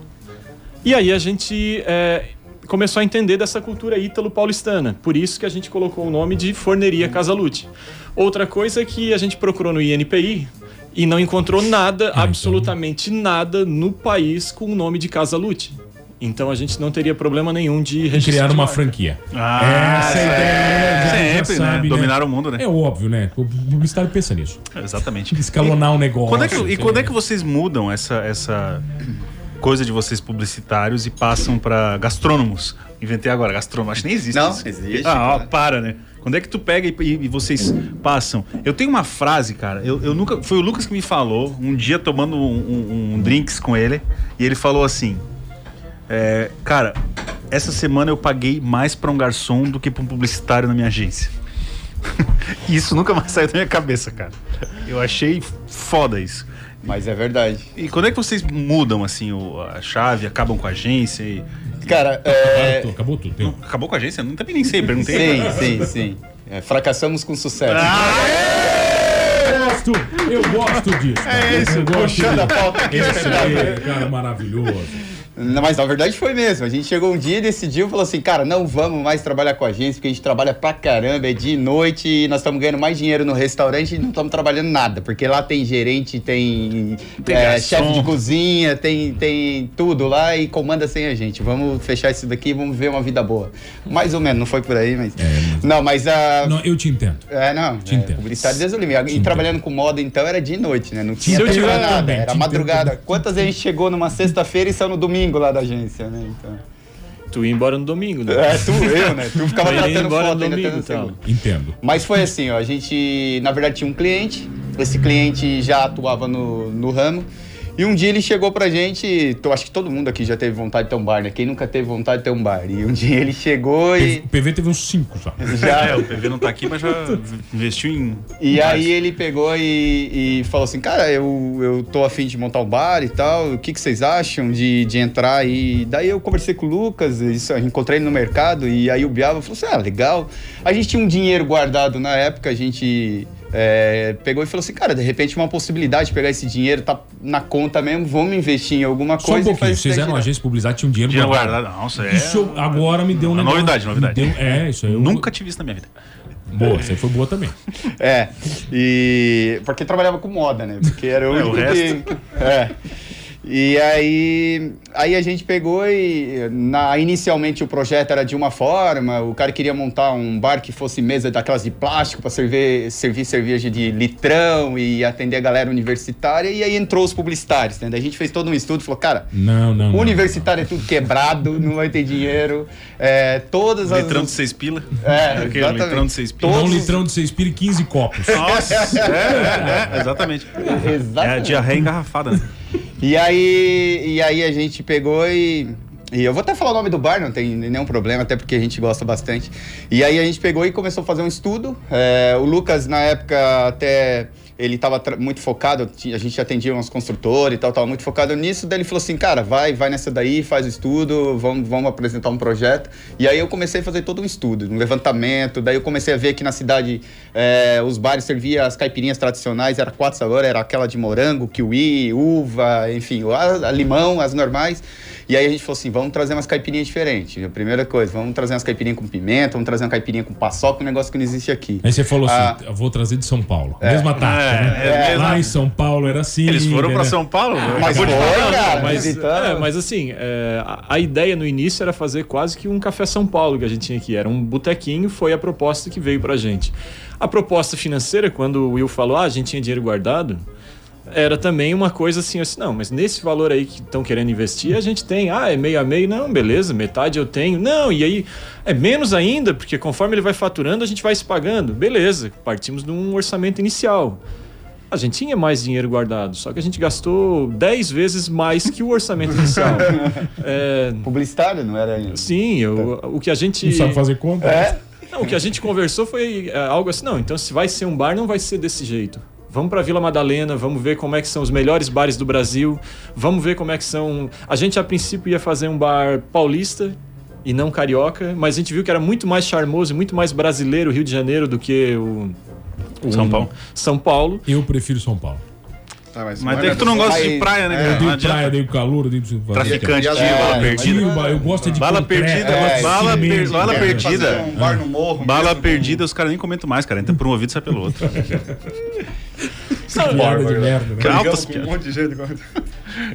E aí a gente é, começou a entender dessa cultura ítalo-paulistana. Por isso que a gente colocou o nome de Forneria Casalute. Outra coisa é que a gente procurou no INPI e não encontrou nada, absolutamente nada, no país com o nome de Casalute. Então a gente não teria problema nenhum de registrar Criar uma franquia. Ah, Essa é a ideia. já- já Sempre, né? Dominar o mundo, né? É óbvio, né? O publicitário pensa nisso. Exatamente. Escalonar um negócio. Quando é que, e quando é que vocês mudam essa, essa coisa de vocês publicitários e passam pra gastrônomos? Inventei agora, gastrônomo. Acho que nem existe Não, isso. existe, Ah, ó, para, né? Quando é que tu pega e, e- vocês passam? Eu tenho uma frase, cara. Eu, eu nunca. Foi o Lucas que me falou, um dia tomando um, um- um drinks com ele, e ele falou assim: é, Cara, essa semana eu paguei mais pra um garçom do que pra um publicitário na minha agência. Isso nunca mais saiu da minha cabeça, cara. Eu achei foda isso. Mas é verdade. E quando é que vocês mudam, assim, o- a chave, acabam com a agência e... Cara, é... Acabou tudo. Tem- Acabou com a agência? Não também nem sei, perguntei. Sim, sim, sim. É, fracassamos com sucesso. Eu gosto, eu gosto disso. É isso, eu gosto puxando a disso. pauta aqui, Esse aí, cara maravilhoso. Mas na verdade foi mesmo. A gente chegou um dia e decidiu e falou assim: cara, não vamos mais trabalhar com a agência, porque a gente trabalha pra caramba, é dia e noite, e nós estamos ganhando mais dinheiro no restaurante e não estamos trabalhando nada. Porque lá tem gerente, tem, Tem é, chefe de cozinha, tem, tem tudo lá e comanda sem a gente. Vamos fechar isso daqui e vamos ver uma vida boa. Mais ou menos, não foi por aí, mas. Não, mas a. Não, eu te entendo. É, não. Te é, entendo. publicidade Deus o livre. E trabalhando com moda, então, era dia e noite, né? Não tinha eu tiver nada. também, Era madrugada. Quantas vezes a gente chegou numa sexta-feira e saiu no domingo lá da agência, né? Então... Tu ia embora no domingo, né? É, tu, eu, né? Tu ficava tratando foto no ainda domingo tal. segundo. Entendo. Mas foi assim, ó, a gente, na verdade, tinha um cliente, esse cliente já atuava no, no ramo, e um dia ele chegou pra gente, eu acho que todo mundo aqui já teve vontade de ter um bar, né? Quem nunca teve vontade de ter um bar? E um dia ele chegou e... O PV teve uns cinco já. Já, É, o PV não tá aqui, mas já investiu em... E em aí ele pegou e, e falou assim, cara, eu, eu tô afim de montar um bar e tal, o que, que vocês acham de, de entrar aí? Daí eu conversei com o Lucas, isso, encontrei ele no mercado, e aí o Biava falou assim, ah, legal. A gente tinha um dinheiro guardado na época, a gente é, pegou e falou assim, cara, de repente uma possibilidade de pegar esse dinheiro, tá na conta mesmo, vamos investir em alguma Só um coisa pouquinho. Vocês eram uma agência de publicidade, tinha um dinheiro Dinheiro guardado. guardado. Nossa, é... Isso agora me deu um Uma negócio. novidade, novidade. Deu- é, isso aí. Eu, Nunca tive isso na minha vida. Boa, essa aí foi boa também. É, e. Porque trabalhava com moda, né? Porque era o É, o único que. É. E aí, aí a gente pegou e na, inicialmente o projeto era de uma forma, o cara queria montar um bar que fosse mesa daquelas de plástico para servir, servir cerveja de litrão e atender a galera universitária, e aí entrou os publicitários, né? Daí a gente fez todo um estudo, falou, cara, Não, não. não. universitário é tudo quebrado, não vai ter dinheiro, é, todas as... Litrão de seis pila. É, Aquele exatamente. litrão de seis pila. Um Todos- litrão de seis pila e 15 copos. Nossa, é, é, é, exatamente. É Exatamente. diarreia engarrafada, né? E aí, e aí a gente pegou e. E eu vou até falar o nome do bar, não tem nenhum problema, até porque a gente gosta bastante. E aí a gente pegou e começou a fazer um estudo. É, o Lucas, na época, até ele estava muito focado, a gente atendia uns construtores e tal, estava muito focado nisso. Daí ele falou assim, cara, vai, vai nessa daí, faz o estudo, vamos, vamos apresentar um projeto. E aí eu comecei a fazer todo um estudo, um levantamento. Daí eu comecei a ver que na cidade é, os bares serviam as caipirinhas tradicionais, era quatro sabores, era aquela de morango, kiwi, uva, enfim, a, a limão, as normais. E aí a gente falou assim, vamos trazer umas caipirinhas diferentes. A primeira coisa, vamos trazer umas caipirinhas com pimenta, vamos trazer uma caipirinha com paçoca, um negócio que não existe aqui. Aí você falou assim: Ah. eu vou trazer de São Paulo. Mesma tática, É, né? é, mesma- Lá em São Paulo era assim. Eles foram pra né? São Paulo? Mas foi, falar. cara, Mas, visitando. é, mas assim, é, a, a ideia no início era fazer quase que um café São Paulo que a gente tinha aqui. Era um botequinho, foi a proposta que veio pra gente. A proposta financeira, quando o Will falou, ah, a gente tinha dinheiro guardado, era também uma coisa assim, assim, não, mas nesse valor aí que estão querendo investir, a gente tem, ah, é meio a meio, não, beleza, metade eu tenho, não, e aí é menos ainda, porque conforme ele vai faturando, a gente vai se pagando, beleza, partimos de um orçamento inicial. A gente tinha mais dinheiro guardado, só que a gente gastou 10 vezes mais que o orçamento inicial. É, Publicitário, não era ainda? sim, eu- o que a gente. Não sabe fazer conta? É, Não, o que a gente conversou foi é, algo assim, não, então se vai ser um bar, não vai ser desse jeito. Vamos para Vila Madalena, vamos ver como é que são os melhores bares do Brasil, vamos ver como é que são. A gente a princípio ia fazer um bar paulista e não carioca, mas a gente viu que era muito mais charmoso e muito mais brasileiro o Rio de Janeiro do que o, o São Paulo. São Paulo. Eu prefiro São Paulo. Tá, mas Mas é que tu não gosta de praia, né, é, cara? Eu Não dei praia, dei calor, eu dei Traficante, É, tinha bala perdida. Tiro, eu gosto de Bala concreto, perdida, eu de bala per- bala cara. perdida. Um bar no morro. Bala mesmo, perdida, os caras nem comentam mais, cara. Entra por um ouvido e sai pelo outro. De merda, né? Altas um monte de gente.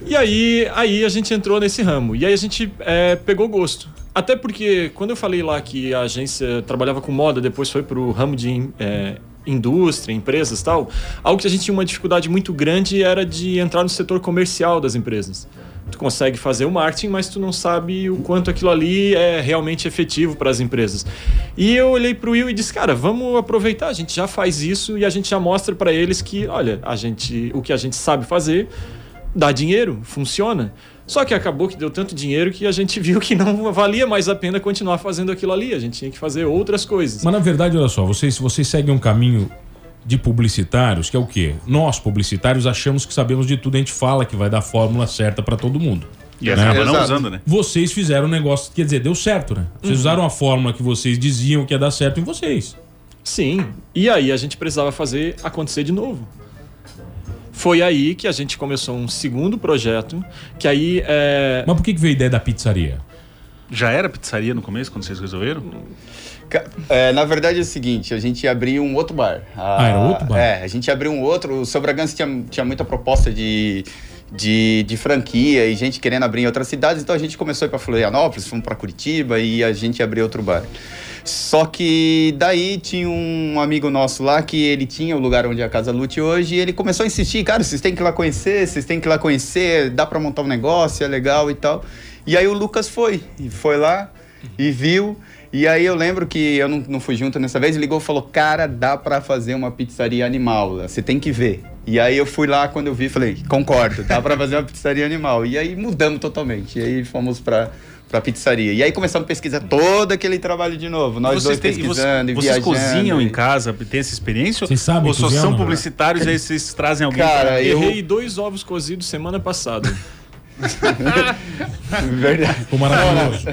E aí, aí a gente entrou nesse ramo. E aí a gente é, pegou gosto. Até porque quando eu falei lá que a agência trabalhava com moda, depois foi pro ramo de é, indústria, empresas tal, algo que a gente tinha uma dificuldade muito grande era de entrar no setor comercial das empresas. Tu consegue fazer o marketing, mas tu não sabe o quanto aquilo ali é realmente efetivo para as empresas. E eu olhei pro Will e disse, cara, vamos aproveitar, a gente já faz isso e a gente já mostra para eles que, olha, a gente, o que a gente sabe fazer dá dinheiro, funciona. Só que acabou que deu tanto dinheiro que a gente viu que não valia mais a pena continuar fazendo aquilo ali. A gente tinha que fazer outras coisas. Mas na verdade, olha só, vocês, vocês seguem um caminho de publicitários, que é o quê? Nós, publicitários, achamos que sabemos de tudo, a gente fala que vai dar a fórmula certa pra todo mundo. E acaba não usando, né? Vocês fizeram um negócio, quer dizer, deu certo, né? Vocês usaram a fórmula que vocês diziam que ia dar certo em vocês. Sim. E aí a gente precisava fazer acontecer de novo. Foi aí que a gente começou um segundo projeto, que aí é, Mas por que, que veio a ideia da pizzaria? Já era pizzaria no começo, quando vocês resolveram? É, na verdade é o seguinte, a gente abriu um outro bar. Ah, era outro bar? É, a gente abriu um outro. O Seu Bragança tinha, tinha muita proposta de, de, de franquia e gente querendo abrir em outras cidades, então a gente começou a ir para Florianópolis, fomos para Curitiba e a gente abriu outro bar. Só que daí tinha um amigo nosso lá que ele tinha o lugar onde é a Casa Lute hoje e ele começou a insistir, cara, vocês têm que ir lá conhecer, vocês têm que ir lá conhecer, dá para montar um negócio, é legal e tal. E aí o Lucas foi, e foi lá e viu. E aí eu lembro que eu não, não fui junto nessa vez, ligou e falou, cara, dá pra fazer uma pizzaria animal, você tem que ver. E aí eu fui lá, quando eu vi, falei, concordo, dá pra fazer uma pizzaria animal. E aí mudamos totalmente, e aí fomos pra, pra pizzaria. E aí começamos a pesquisar todo aquele trabalho de novo, nós dois Vocês, têm, e pesquisando e vocês, vocês viajando. cozinham e- em casa, tem essa experiência? Vocês sabem Ou só são publicitários e aí vocês trazem alguém? Cara, pra- eu- errei dois ovos cozidos semana passada. Verdade. Ficou maravilhoso.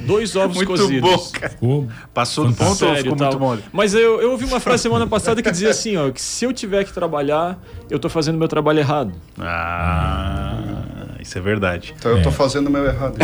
Dois ovos Muito cozidos. bom. Ficou... Passou do ponto ou Sério, ficou tal. muito mole? Mas eu, eu ouvi uma frase semana passada que dizia assim, ó, que se eu tiver que trabalhar, eu tô fazendo meu trabalho errado. Ah, Isso é verdade. Então eu tô É. fazendo o meu errado.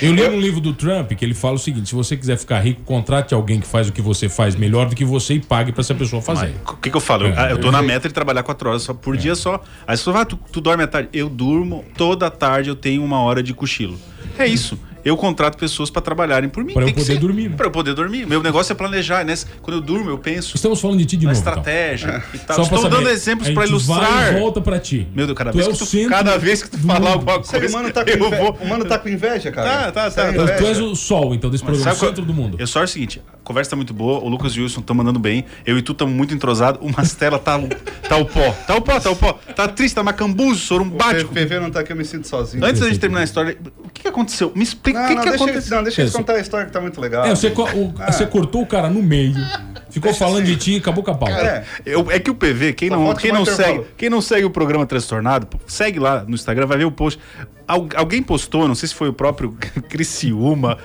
Eu li um livro do Trump que ele fala o seguinte: se você quiser ficar rico, contrate alguém que faz o que você faz melhor do que você e pague pra essa pessoa fazer. O que, que eu falo? Eu, É. eu tô na meta de trabalhar quatro horas só por dia só. Aí você fala, ah, tu, tu dorme à tarde. Eu durmo toda tarde, eu tenho uma hora de cochilo. É isso. Eu contrato pessoas pra trabalharem por mim. Pra eu poder ser. dormir, né? Pra eu poder dormir. Meu negócio é planejar, né? Quando eu durmo, eu penso Estamos falando de ti de na novo. então. estratégia e tal. Só Estou saber, dando exemplos a pra gente ilustrar. Vai e volta pra ti. Meu Deus, cada Tu vez, é que o tu, cada vez que tu falar alguma O coisa, humano tá com eu inveja. vou... O mano tá com inveja, cara. Tá, tá, é tá. Então, tu és o sol, então, desse programa, o centro do mundo. Eu só é o seguinte, a conversa tá muito boa, o Lucas e o Wilson estão mandando bem, eu e tu estamos muito entrosados, o Mastela tá, tá o pó, tá o pó, tá o pó, tá triste, tá macambuzo, O sorumbático. PV não tá aqui, eu me sinto sozinho. Antes da gente terminar a história, o que aconteceu? Me explica Não, o que, não, que deixa, aconteceu. não, deixa Isso. contar a história que tá muito legal. É, você, co- o- você cortou o cara no meio, ficou falando de ti e acabou com a pauta. É. Eu- é que o PV, quem não, quem, não segue, quem não segue o programa Transtornado, segue lá no Instagram, vai ver o post. Al- alguém postou, não sei se foi o próprio Criciúma,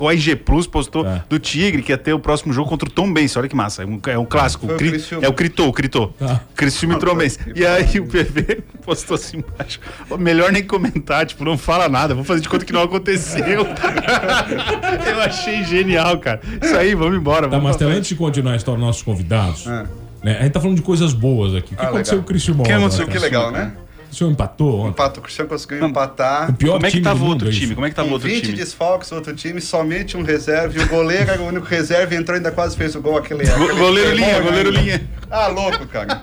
o IG Plus postou Tá. do Tigre que ia ter o próximo jogo contra o Tom Benz. Olha que massa, é um, é um clássico. O Cri- Criciúma. é o Critô, o Critô. Tá. Criciúma e Tom Benz. E aí o PV postou assim embaixo. "Ó, Melhor nem comentar, tipo, não fala nada, vou fazer de conta que não aconteceu. Eu achei genial, cara. Isso aí, vamos embora. Tá, vamos mas pra frente. antes de continuar a história dos nossos convidados, É. né, a gente tá falando de coisas boas aqui. O que Ah, aconteceu legal. com o Cristiano O que aconteceu? Que legal, né? O senhor empatou ontem. Empatou, o Cristiano conseguiu empatar. O pior Como é que time tava o outro é time? Como é que tava o outro 20 time? desfalques, outro time, somente um reserva. E o goleiro era o único reserva e entrou e ainda quase fez o gol. Aquele, aquele goleiro linha, goleiro linha. Ah, louco, cara.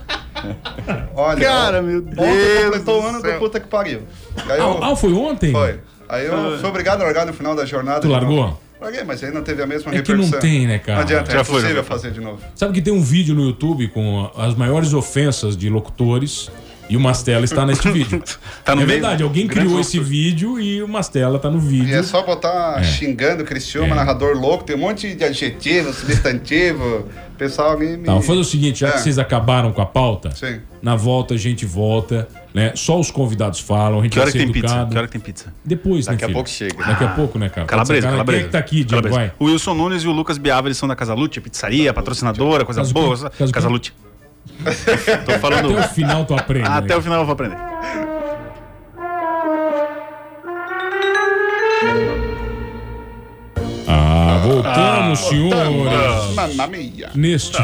Olha, Cara, ó, meu Ontem Deus completou o do ano céu. do puta que pariu. Aí eu, Ah, ah, foi ontem? Foi. Aí eu fui obrigado a largar no final da jornada. Tu largou? Larguei, mas aí não teve a mesma É que não repercussão. tem, né, cara? Não adianta, Já é foi, possível já foi. fazer de novo. Sabe que tem um vídeo no YouTube com as maiores ofensas de locutores e o Mastella está neste vídeo. Tá no é meio. verdade, alguém Grande criou esse locutor. vídeo e o Mastella tá no vídeo. E é só botar xingando o Cristiano, É. narrador louco, tem um monte de adjetivo, substantivo. O pessoal me. me... Tá, vamos fazer o seguinte, já É. que vocês acabaram com a pauta, Sim. na volta a gente volta, né? Só os convidados falam, a gente Que hora vai que ser tem pizza? educado. Que hora que tem pizza? Depois, né, Daqui a filho? pouco chega. Daqui a pouco, né, cara? Calabresa, sacar, calabresa. Quem é que tá aqui, Diego? Vai. O Wilson Nunes e o Lucas Biava, eles são da Casa Lute, pizzaria, patrocinadora, coisa Casa boa. o Tô falando. Até o final tu aprende. Até né? o final eu vou aprender. Ah, voltamos, senhores. Mamma mia. Neste,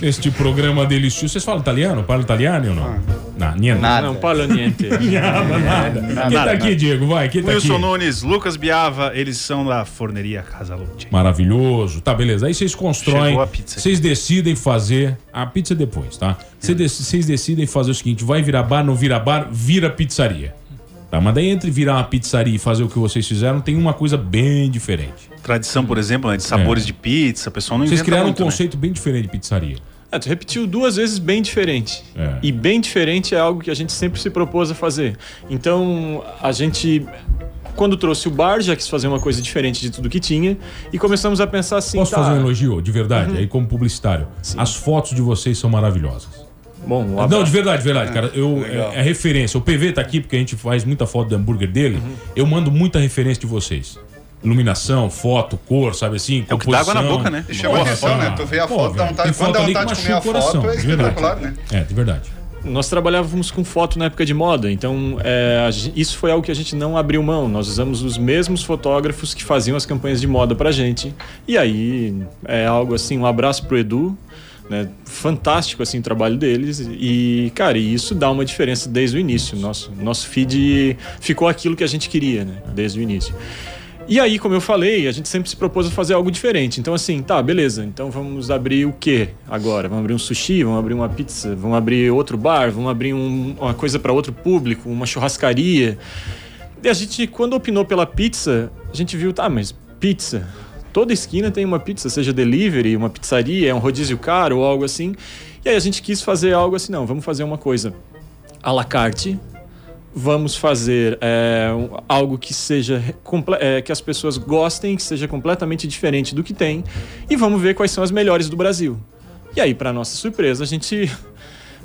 neste programa delicioso. Vocês falam italiano? Falam italiano ou não? Não, niente. Nada. Não, parlo niente. Nada, nada. Quem tá nada, aqui, Diego? Vai, quem tá aqui? Wilson Nunes, Lucas Biava, eles são da forneria Casa Lute. Maravilhoso. Tá, beleza. Aí vocês constroem. Chegou a pizza. Vocês decidem fazer. A pizza depois, tá? Vocês Vocês decidem fazer o seguinte: vai virar bar, não vira bar, vira pizzaria. Tá, mas daí entre virar uma pizzaria e fazer o que vocês fizeram, tem uma coisa bem diferente. Tradição, por exemplo, né, de sabores É. de pizza, o pessoal não Vocês inventa criaram muito, um né? conceito bem diferente de pizzaria. É, tu repetiu duas vezes bem diferente. É. E bem diferente é algo que a gente sempre se propôs a fazer. Então, a gente, quando trouxe o bar, já quis fazer uma coisa diferente de tudo que tinha. E começamos a pensar assim. Posso tá, fazer um elogio, de verdade, aí como publicitário? As fotos de vocês são maravilhosas. Bom, um Não, de verdade, de verdade, cara. Eu, legal. é, é referência. O PV tá aqui porque a gente faz muita foto do hambúrguer dele. Uhum. Eu mando muita referência de vocês. Iluminação, foto, cor, sabe assim? É o que dá água na boca, né? E chama atenção, né? Tu vê a Pô, foto, dá velho, vontade, tem quando dá vontade de comer a coração, foto, é de verdade. espetacular, né? É, de verdade. Nós trabalhávamos com foto na época de moda, então é, isso foi algo que a gente não abriu mão. Nós usamos os mesmos fotógrafos que faziam as campanhas de moda pra gente. E aí é algo assim, um abraço pro Edu, né? Fantástico assim o trabalho deles e cara, e isso dá uma diferença desde o início. Nosso nosso feed ficou aquilo que a gente queria, né? Desde o início. E aí, como eu falei, a gente sempre se propôs a fazer algo diferente. Então, assim, tá, beleza. Então vamos abrir o quê agora? Vamos abrir um sushi, vamos abrir uma pizza, vamos abrir outro bar, vamos abrir um- uma coisa para outro público, uma churrascaria. E a gente, quando opinou pela pizza, a gente viu, tá, mas pizza. Toda esquina tem uma pizza, seja delivery, uma pizzaria, é um rodízio caro ou algo assim. E aí a gente quis fazer algo assim, não, vamos fazer uma coisa à la carte, vamos fazer é, algo que seja é, que as pessoas gostem, que seja completamente diferente do que tem e vamos ver quais são as melhores do Brasil. E aí, para nossa surpresa, a gente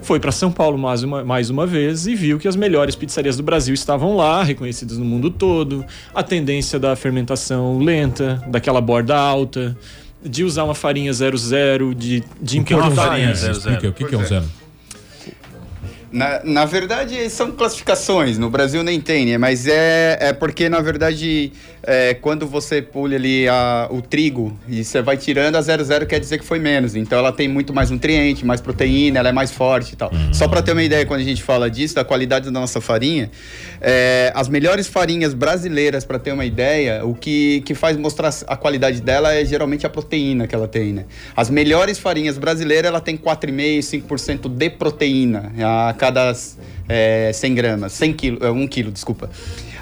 foi para São Paulo mais uma, mais uma vez e viu que as melhores pizzarias do Brasil estavam lá, reconhecidas no mundo todo. A tendência da fermentação lenta, daquela borda alta, de usar uma farinha 00, de, de O que é uma importar. farinha zero, Explica, zero. O que, que é Pois é. zero? Na, na verdade, são classificações. No Brasil nem tem, né? Mas é, é porque, na verdade, é, quando você pule ali a- o trigo e você vai tirando, a 00 quer dizer que foi menos. Então ela tem muito mais nutriente, mais proteína, ela é mais forte e tal. Só para ter uma ideia, quando a gente fala disso, da qualidade da nossa farinha, é, as melhores farinhas brasileiras, para ter uma ideia, o que, que faz mostrar a qualidade dela é geralmente a proteína que ela tem, né? As melhores farinhas brasileiras, ela tem 4,5%, 5% de proteína a cada é, 100 gramas, 100 quilo, 1 quilo, desculpa.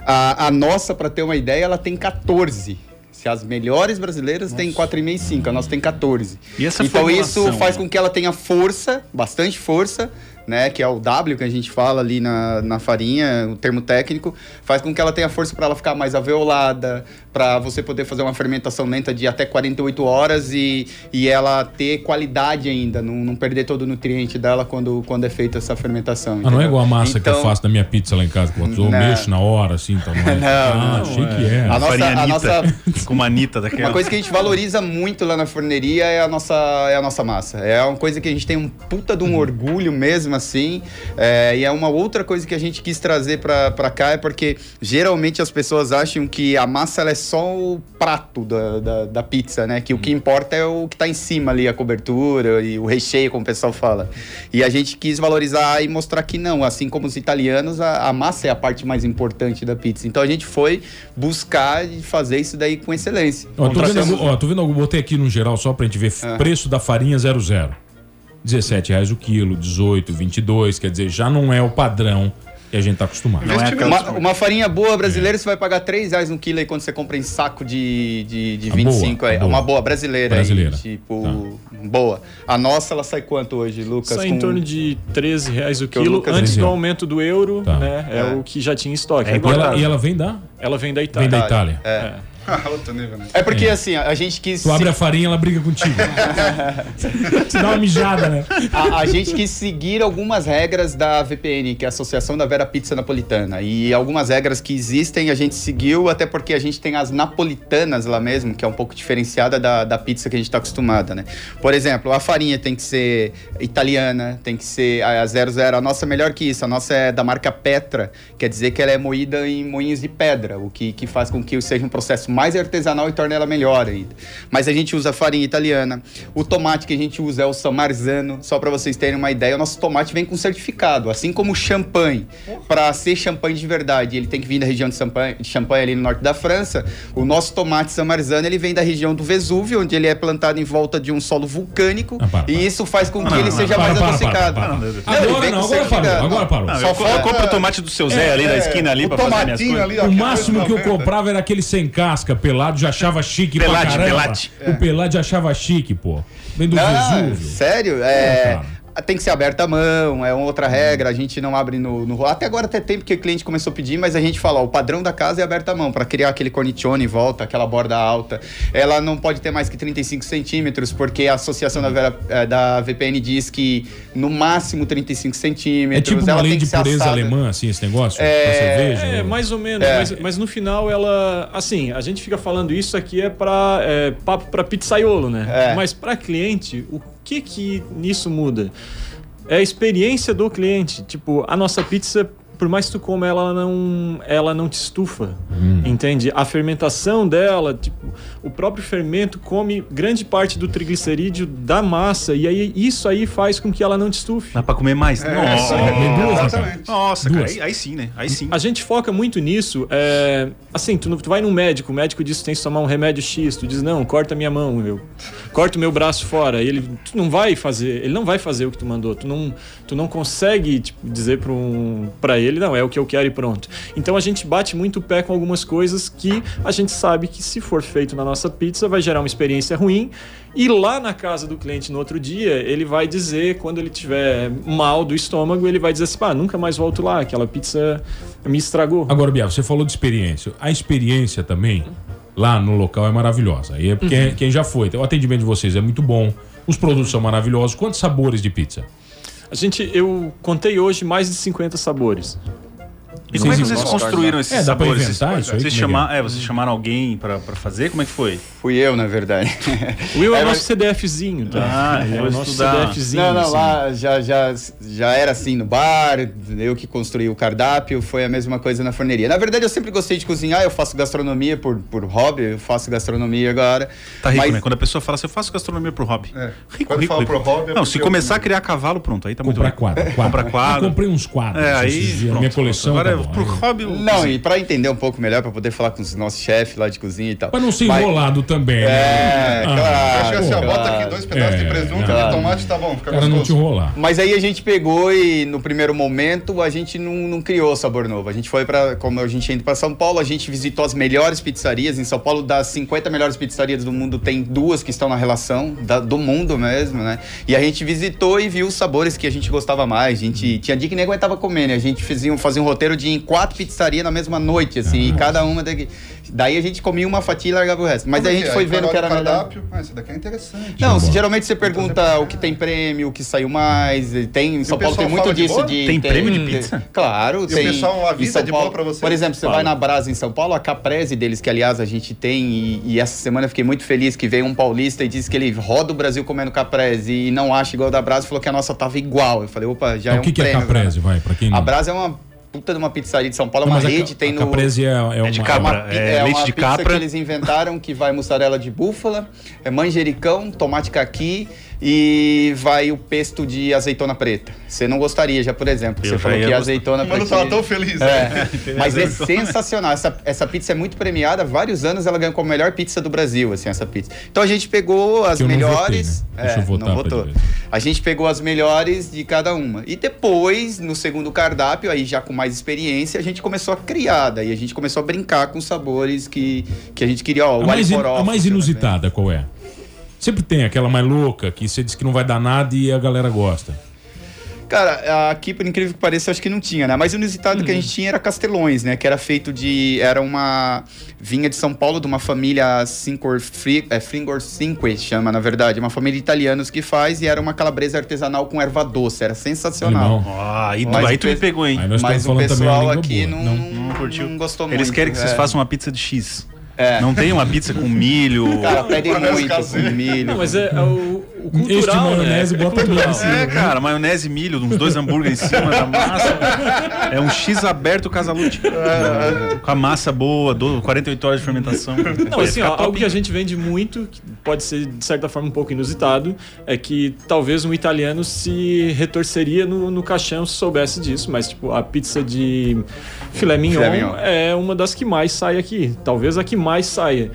A, a nossa, para ter uma ideia, ela tem 14. Se as melhores brasileiras têm 4,5 e 5, a nossa tem 14. E essa então isso faz com que ela tenha força, bastante força, né, que é o W que a gente fala ali na, na farinha, o termo técnico, faz com que ela tenha força para ela ficar mais alveolada, para você poder fazer uma fermentação lenta de até 48 horas e, e ela ter qualidade ainda, não, não perder todo o nutriente dela quando, quando é feita essa fermentação. Ah, não é igual a massa que eu Então- faço da minha pizza lá em casa, que eu mexo na hora, assim, então não é. Não, ah, não, achei é. que era. A nossa- Farinha a Anitta, nossa- Com uma Anitta daquela. Uma coisa que a gente valoriza muito lá na forneria é a nossa, é a nossa massa. É uma coisa que a gente tem um puta de um orgulho mesmo, assim. É, e é uma outra coisa que a gente quis trazer pra, pra cá, é porque geralmente as pessoas acham que a massa ela é só o prato da, da, da pizza, né? Que o que importa é o que tá em cima ali, a cobertura e o recheio, como o pessoal fala. E a gente quis valorizar e mostrar que não, assim como os italianos, a, a massa é a parte mais importante da pizza. Então a gente foi buscar e fazer isso daí com excelência. Ó, tô, vendo, Trouxemos- ó, tô vendo, botei aqui no geral só pra gente ver Ah. preço da farinha 00. 17 reais o quilo, 18, 22, quer dizer, já não é o padrão que a gente tá acostumado. uma, uma farinha boa brasileira, você vai pagar 3 reais no quilo aí quando você compra em saco de, de, de A 25 boa, aí. a boa. Uma boa brasileira. Brasileira. Tá. Aí, tipo, boa. A nossa, ela sai quanto hoje, Lucas? Sai em Com- torno de 13 reais o Que quilo, Lucas antes do aumento do euro, Tá. né? É, É. o que já tinha em estoque. E Agora- ela, e ela vem da? ela vem da Vem Itália. da Itália. É. Outro nível, né? É porque assim, a gente quis. Tu abre se- a farinha, ela briga contigo. Te dá uma mijada, né? a, a gente quis seguir algumas regras da VPN, que é a Associação da Vera Pizza Napolitana. E algumas regras que existem a gente seguiu, até porque a gente tem as napolitanas lá mesmo, que é um pouco diferenciada da, da pizza que a gente está acostumada, né? Por exemplo, a farinha tem que ser italiana, tem que ser a 00. A nossa é melhor que isso, a nossa é da marca Petra, quer dizer que ela é moída em moinhos de pedra, o que, que faz com que seja um processo mais artesanal e torne ela melhor ainda. Mas a gente usa farinha italiana. O tomate que a gente usa é o San Marzano, só para vocês terem uma ideia, o nosso tomate vem com certificado, assim como o champanhe. Para ser champanhe de verdade, ele tem que vir da região de Champagne, de Champagne ali no norte da França. O nosso tomate San Marzano, ele vem da região do Vesúvio, onde ele é plantado em volta de um solo vulcânico, Ah, para, para. e isso faz com que Não, ele não, seja para, mais para, adocicado. para, para, para. Agora vem não, com agora parou, certificado. agora parou. Não, Só eu, falta- eu compro o tomate do seu Zé ali da esquina ali o pra fazer minhas coisas. ali, ó. O que é máximo que eu 90. comprava era aquele sem casca, pelado, já achava chique pra Pelade, caramba. pelade. O pelade achava chique, pô. Vem do Não, Vesúvio. sério? É, É. tem que ser aberta a mão, é uma outra regra, a gente não abre no, no... Até agora até tem, porque o cliente começou a pedir, mas a gente fala, ó, o padrão da casa é aberta a mão, para criar aquele cornicione em volta, aquela borda alta. Ela não pode ter mais que 35 centímetros, porque a associação da, eh, da VPN diz que no máximo 35 centímetros. É tipo uma ela lei tem de pureza assada. alemã, assim, esse negócio? É, cerveja? É, ou- mais ou menos, É. mas, mas no final ela. Assim, a gente fica falando isso aqui é pra. É, papo pra pizzaiolo, né? É. Mas pra cliente, o que que nisso muda? É a experiência do cliente. Tipo, a nossa pizza, por mais que tu coma, ela não, ela não te estufa. Entende? A fermentação dela, tipo, o próprio fermento come grande parte do triglicerídeo da massa. E aí isso aí faz com que ela não te estufe. Dá pra comer mais? Nossa, Tem duas, né, cara? Exatamente. Nossa cara, Duas. aí, aí sim, né? Aí sim. A gente foca muito nisso. é, assim, tu, tu vai num médico, o médico diz que tem que tomar um remédio X, tu diz, não, corta minha mão, meu. Corta o meu braço fora. Ele tu não vai fazer, ele não vai fazer o que tu mandou. Tu não, tu não consegue tipo, dizer para um, pra ele, não, é o que eu quero e pronto. Então a gente bate muito o pé com algumas coisas que a gente sabe que se for feito na nossa pizza vai gerar uma experiência ruim. E lá na casa do cliente no outro dia, ele vai dizer, quando ele tiver mal do estômago, ele vai dizer assim: pá, nunca mais volto lá, aquela pizza me estragou. Agora, Biel, você falou de experiência. A experiência também, lá no local, é maravilhosa. E é porque Uhum. quem já foi. O atendimento de vocês é muito bom. Os produtos são maravilhosos. Quantos sabores de pizza? A gente, eu contei hoje mais de 50 sabores. E como é que Vocês vocês construíram esses É, dá pra sabores? inventar isso aí? Vocês, Como é que chama... é, vocês chamaram alguém pra, pra fazer? Como é que foi? Fui eu, na verdade. O Will é o Era- nosso CDFzinho, tá? Ah, é o nosso estudar. CDFzinho. Não, não, assim. lá já, já, já era assim no bar, eu que construí o cardápio, foi a mesma coisa na forneria. Na verdade, eu sempre gostei de cozinhar, eu faço gastronomia por, por hobby, eu faço gastronomia agora. Tá rico, Mas- né? Quando a pessoa fala assim, eu faço gastronomia pro hobby. É. Rico, Quando rico, fala rico. pro hobby, é Não, se começar eu- a criar cavalo, pronto, aí tá muito Comprar quadro. quadro. Comprar quadro. Eu comprei uns quadros. É, aí. pronto, minha coleção. Agora, tá pro hobby. Não, e pra entender um pouco melhor, pra poder falar com os nossos chefes lá de cozinha e tal. Pra não ser Mas- enrolado também. É, né? Eu claro. acho que assim, ó, claro. bota aqui dois pedaços É, de presunto claro. e tomate, tá bom, fica Cara, não te enrolar. Mas aí a gente pegou e no primeiro momento a gente não, não criou sabor novo. A gente foi para como a gente indo para São Paulo, a gente visitou as melhores pizzarias em São Paulo. Das 50 melhores pizzarias do mundo, tem duas que estão na relação da- do mundo mesmo, né? E a gente visitou e viu os sabores que a gente gostava mais. A gente tinha dia que nem aguentava comer, né? A gente fazia, um- fazia um roteiro de em quatro pizzarias na mesma noite, assim, e cada uma daqui. Daí a gente comia uma fatia e largava o resto. Mas aí a é gente é? foi Aí vendo que era cardápio. Ah, esse daqui é interessante. Não, Vambora. geralmente você pergunta o que tem prêmio, o que saiu mais. e Tem, em São o Paulo tem pessoal muito de disso boa? de. Tem prêmio de pizza? Claro, o tem. pessoal em avisa São de Paulo- boa pra você? Por exemplo, você vai na Brasa em São Paulo, a Caprese deles, que aliás a gente tem, e, e essa semana eu fiquei muito feliz que veio um paulista e disse que ele roda o Brasil comendo Caprese e não acha igual da Brasa e falou que a nossa tava igual. Eu falei, opa, já Então, é o um que, que é Caprese, né? vai? Pra quem não... A Brasa é uma puta de uma pizzaria de São Paulo, é uma mas a rede, ca- tem a no. Caprese é, é uma... de É cabra. uma, pi- é é leite de pizza capra. que eles inventaram que vai mussarela de búfala, é manjericão, tomate caqui e vai o pesto de azeitona preta. Você não gostaria já, por exemplo, Eu você falou que azeitona preta. tava tão feliz, né? É, mas é sensacional. Essa, essa pizza é muito premiada. Há vários anos ela ganhou como a melhor pizza do Brasil, assim, essa pizza. Então a gente pegou as Que eu não melhores. votei, né? Deixa eu É, votar não votou. A gente pegou as melhores de cada uma. E depois, no segundo cardápio, aí já com mais experiência, a gente começou a criar. Daí a gente começou a brincar com sabores que, que a gente queria. Ó, o A mais, a mais inusitada qual é? Sempre tem aquela mais louca que você diz que não vai dar nada e a galera gosta. Cara, aqui, por incrível que pareça, eu acho que não tinha, né? Mas o inusitado que a gente tinha era Castelões, né? Que era feito de... Era uma... Vinha de São Paulo, de uma família Cinque... Fri- É, Fringor Cinque, chama, na verdade. Uma família de italianos que faz. E era uma calabresa artesanal com erva doce. Era sensacional. Ah, aí tu, Mas aí tu me pe- pegou, hein? Mas o pessoal aqui boa. não, Não. não, curtiu. não gostou muito. Eles querem que vocês é. façam uma pizza de X. É. Não tem uma pizza com milho. Cara, pedem muito com milho. Não, mas é, é o, o Este cultural, maionese né? bota é cultural. cima. É, cara, maionese e milho, uns dois hambúrgueres em cima da massa. É um X aberto casalute. Com a massa boa, do- 48 horas de fermentação. Não, assim, ó, algo que a gente vende muito, que pode ser de certa forma um pouco inusitado, é que talvez um italiano se retorceria no, no caixão se soubesse disso, mas tipo, a pizza de filé mignon, Filé mignon. é uma das que mais sai aqui, talvez a que mais saia.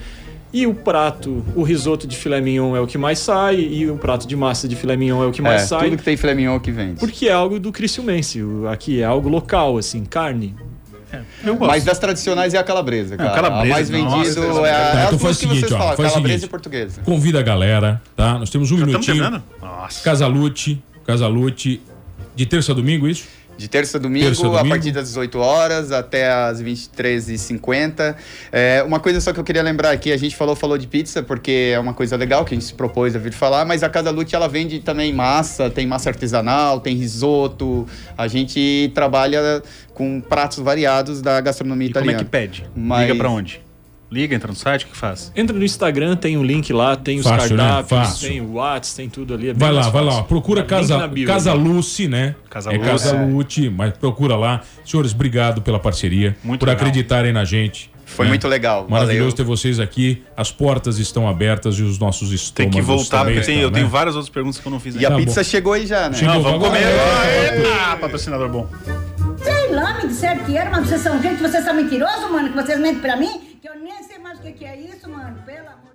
E o prato, o risoto de filé mignon é o que mais sai, e o prato de massa de filé mignon é o que mais É, sai. tudo que tem filé mignon que vende. Porque é algo do Criciumense, o- aqui é algo local, assim, carne. Eu gosto. Mas das tradicionais é a calabresa, cara. calabresa, a mais nossa, vendido calabresa. é a, Tá, é então as faz o que seguinte, vocês ó, falam, faz o calabresa seguinte. e portuguesa. Convida a galera, tá? Nós temos um Estamos minutinho. Nossa. Casalute, Casalute, de terça a domingo, isso? De terça a domingo, Terça a domingo. partir das 18 horas até as 23h50. É, uma coisa só que eu queria lembrar aqui, a gente falou, falou de pizza, porque é uma coisa legal que a gente se propôs a vir falar, mas a Casa Lute, ela vende também massa, tem massa artesanal, tem risoto, a gente trabalha com pratos variados da gastronomia E como é italiana. que pede? Mas- Liga pra onde? Liga, entra no site, o que faz? Entra no Instagram, tem o link lá, tem os Fácil, né? cardápios, Fácil. tem o Whats, tem tudo ali. é bem Vai lá, vai lá. Procura Link Casa, bio, Casa né? Luce, né? Casa é. Casa Lute, mas procura lá. Senhores, obrigado pela parceria, Muito por legal. acreditarem na gente. Foi né? muito legal. Maravilhoso valeu. ter vocês aqui. As portas estão abertas e os nossos estômagos Tem que voltar, porque tem- estão, eu tenho né? várias outras perguntas que eu não fiz E a Tá pizza bom. chegou aí já, né? Chegou. Não, vamos comer. É. Eita, patrocinador bom. Sei lá, me disseram que era, mas vocês são gente, vocês são mentirosos, mano, que vocês mentem pra mim, que eu nem sei mais o que que é isso, mano, pelo amor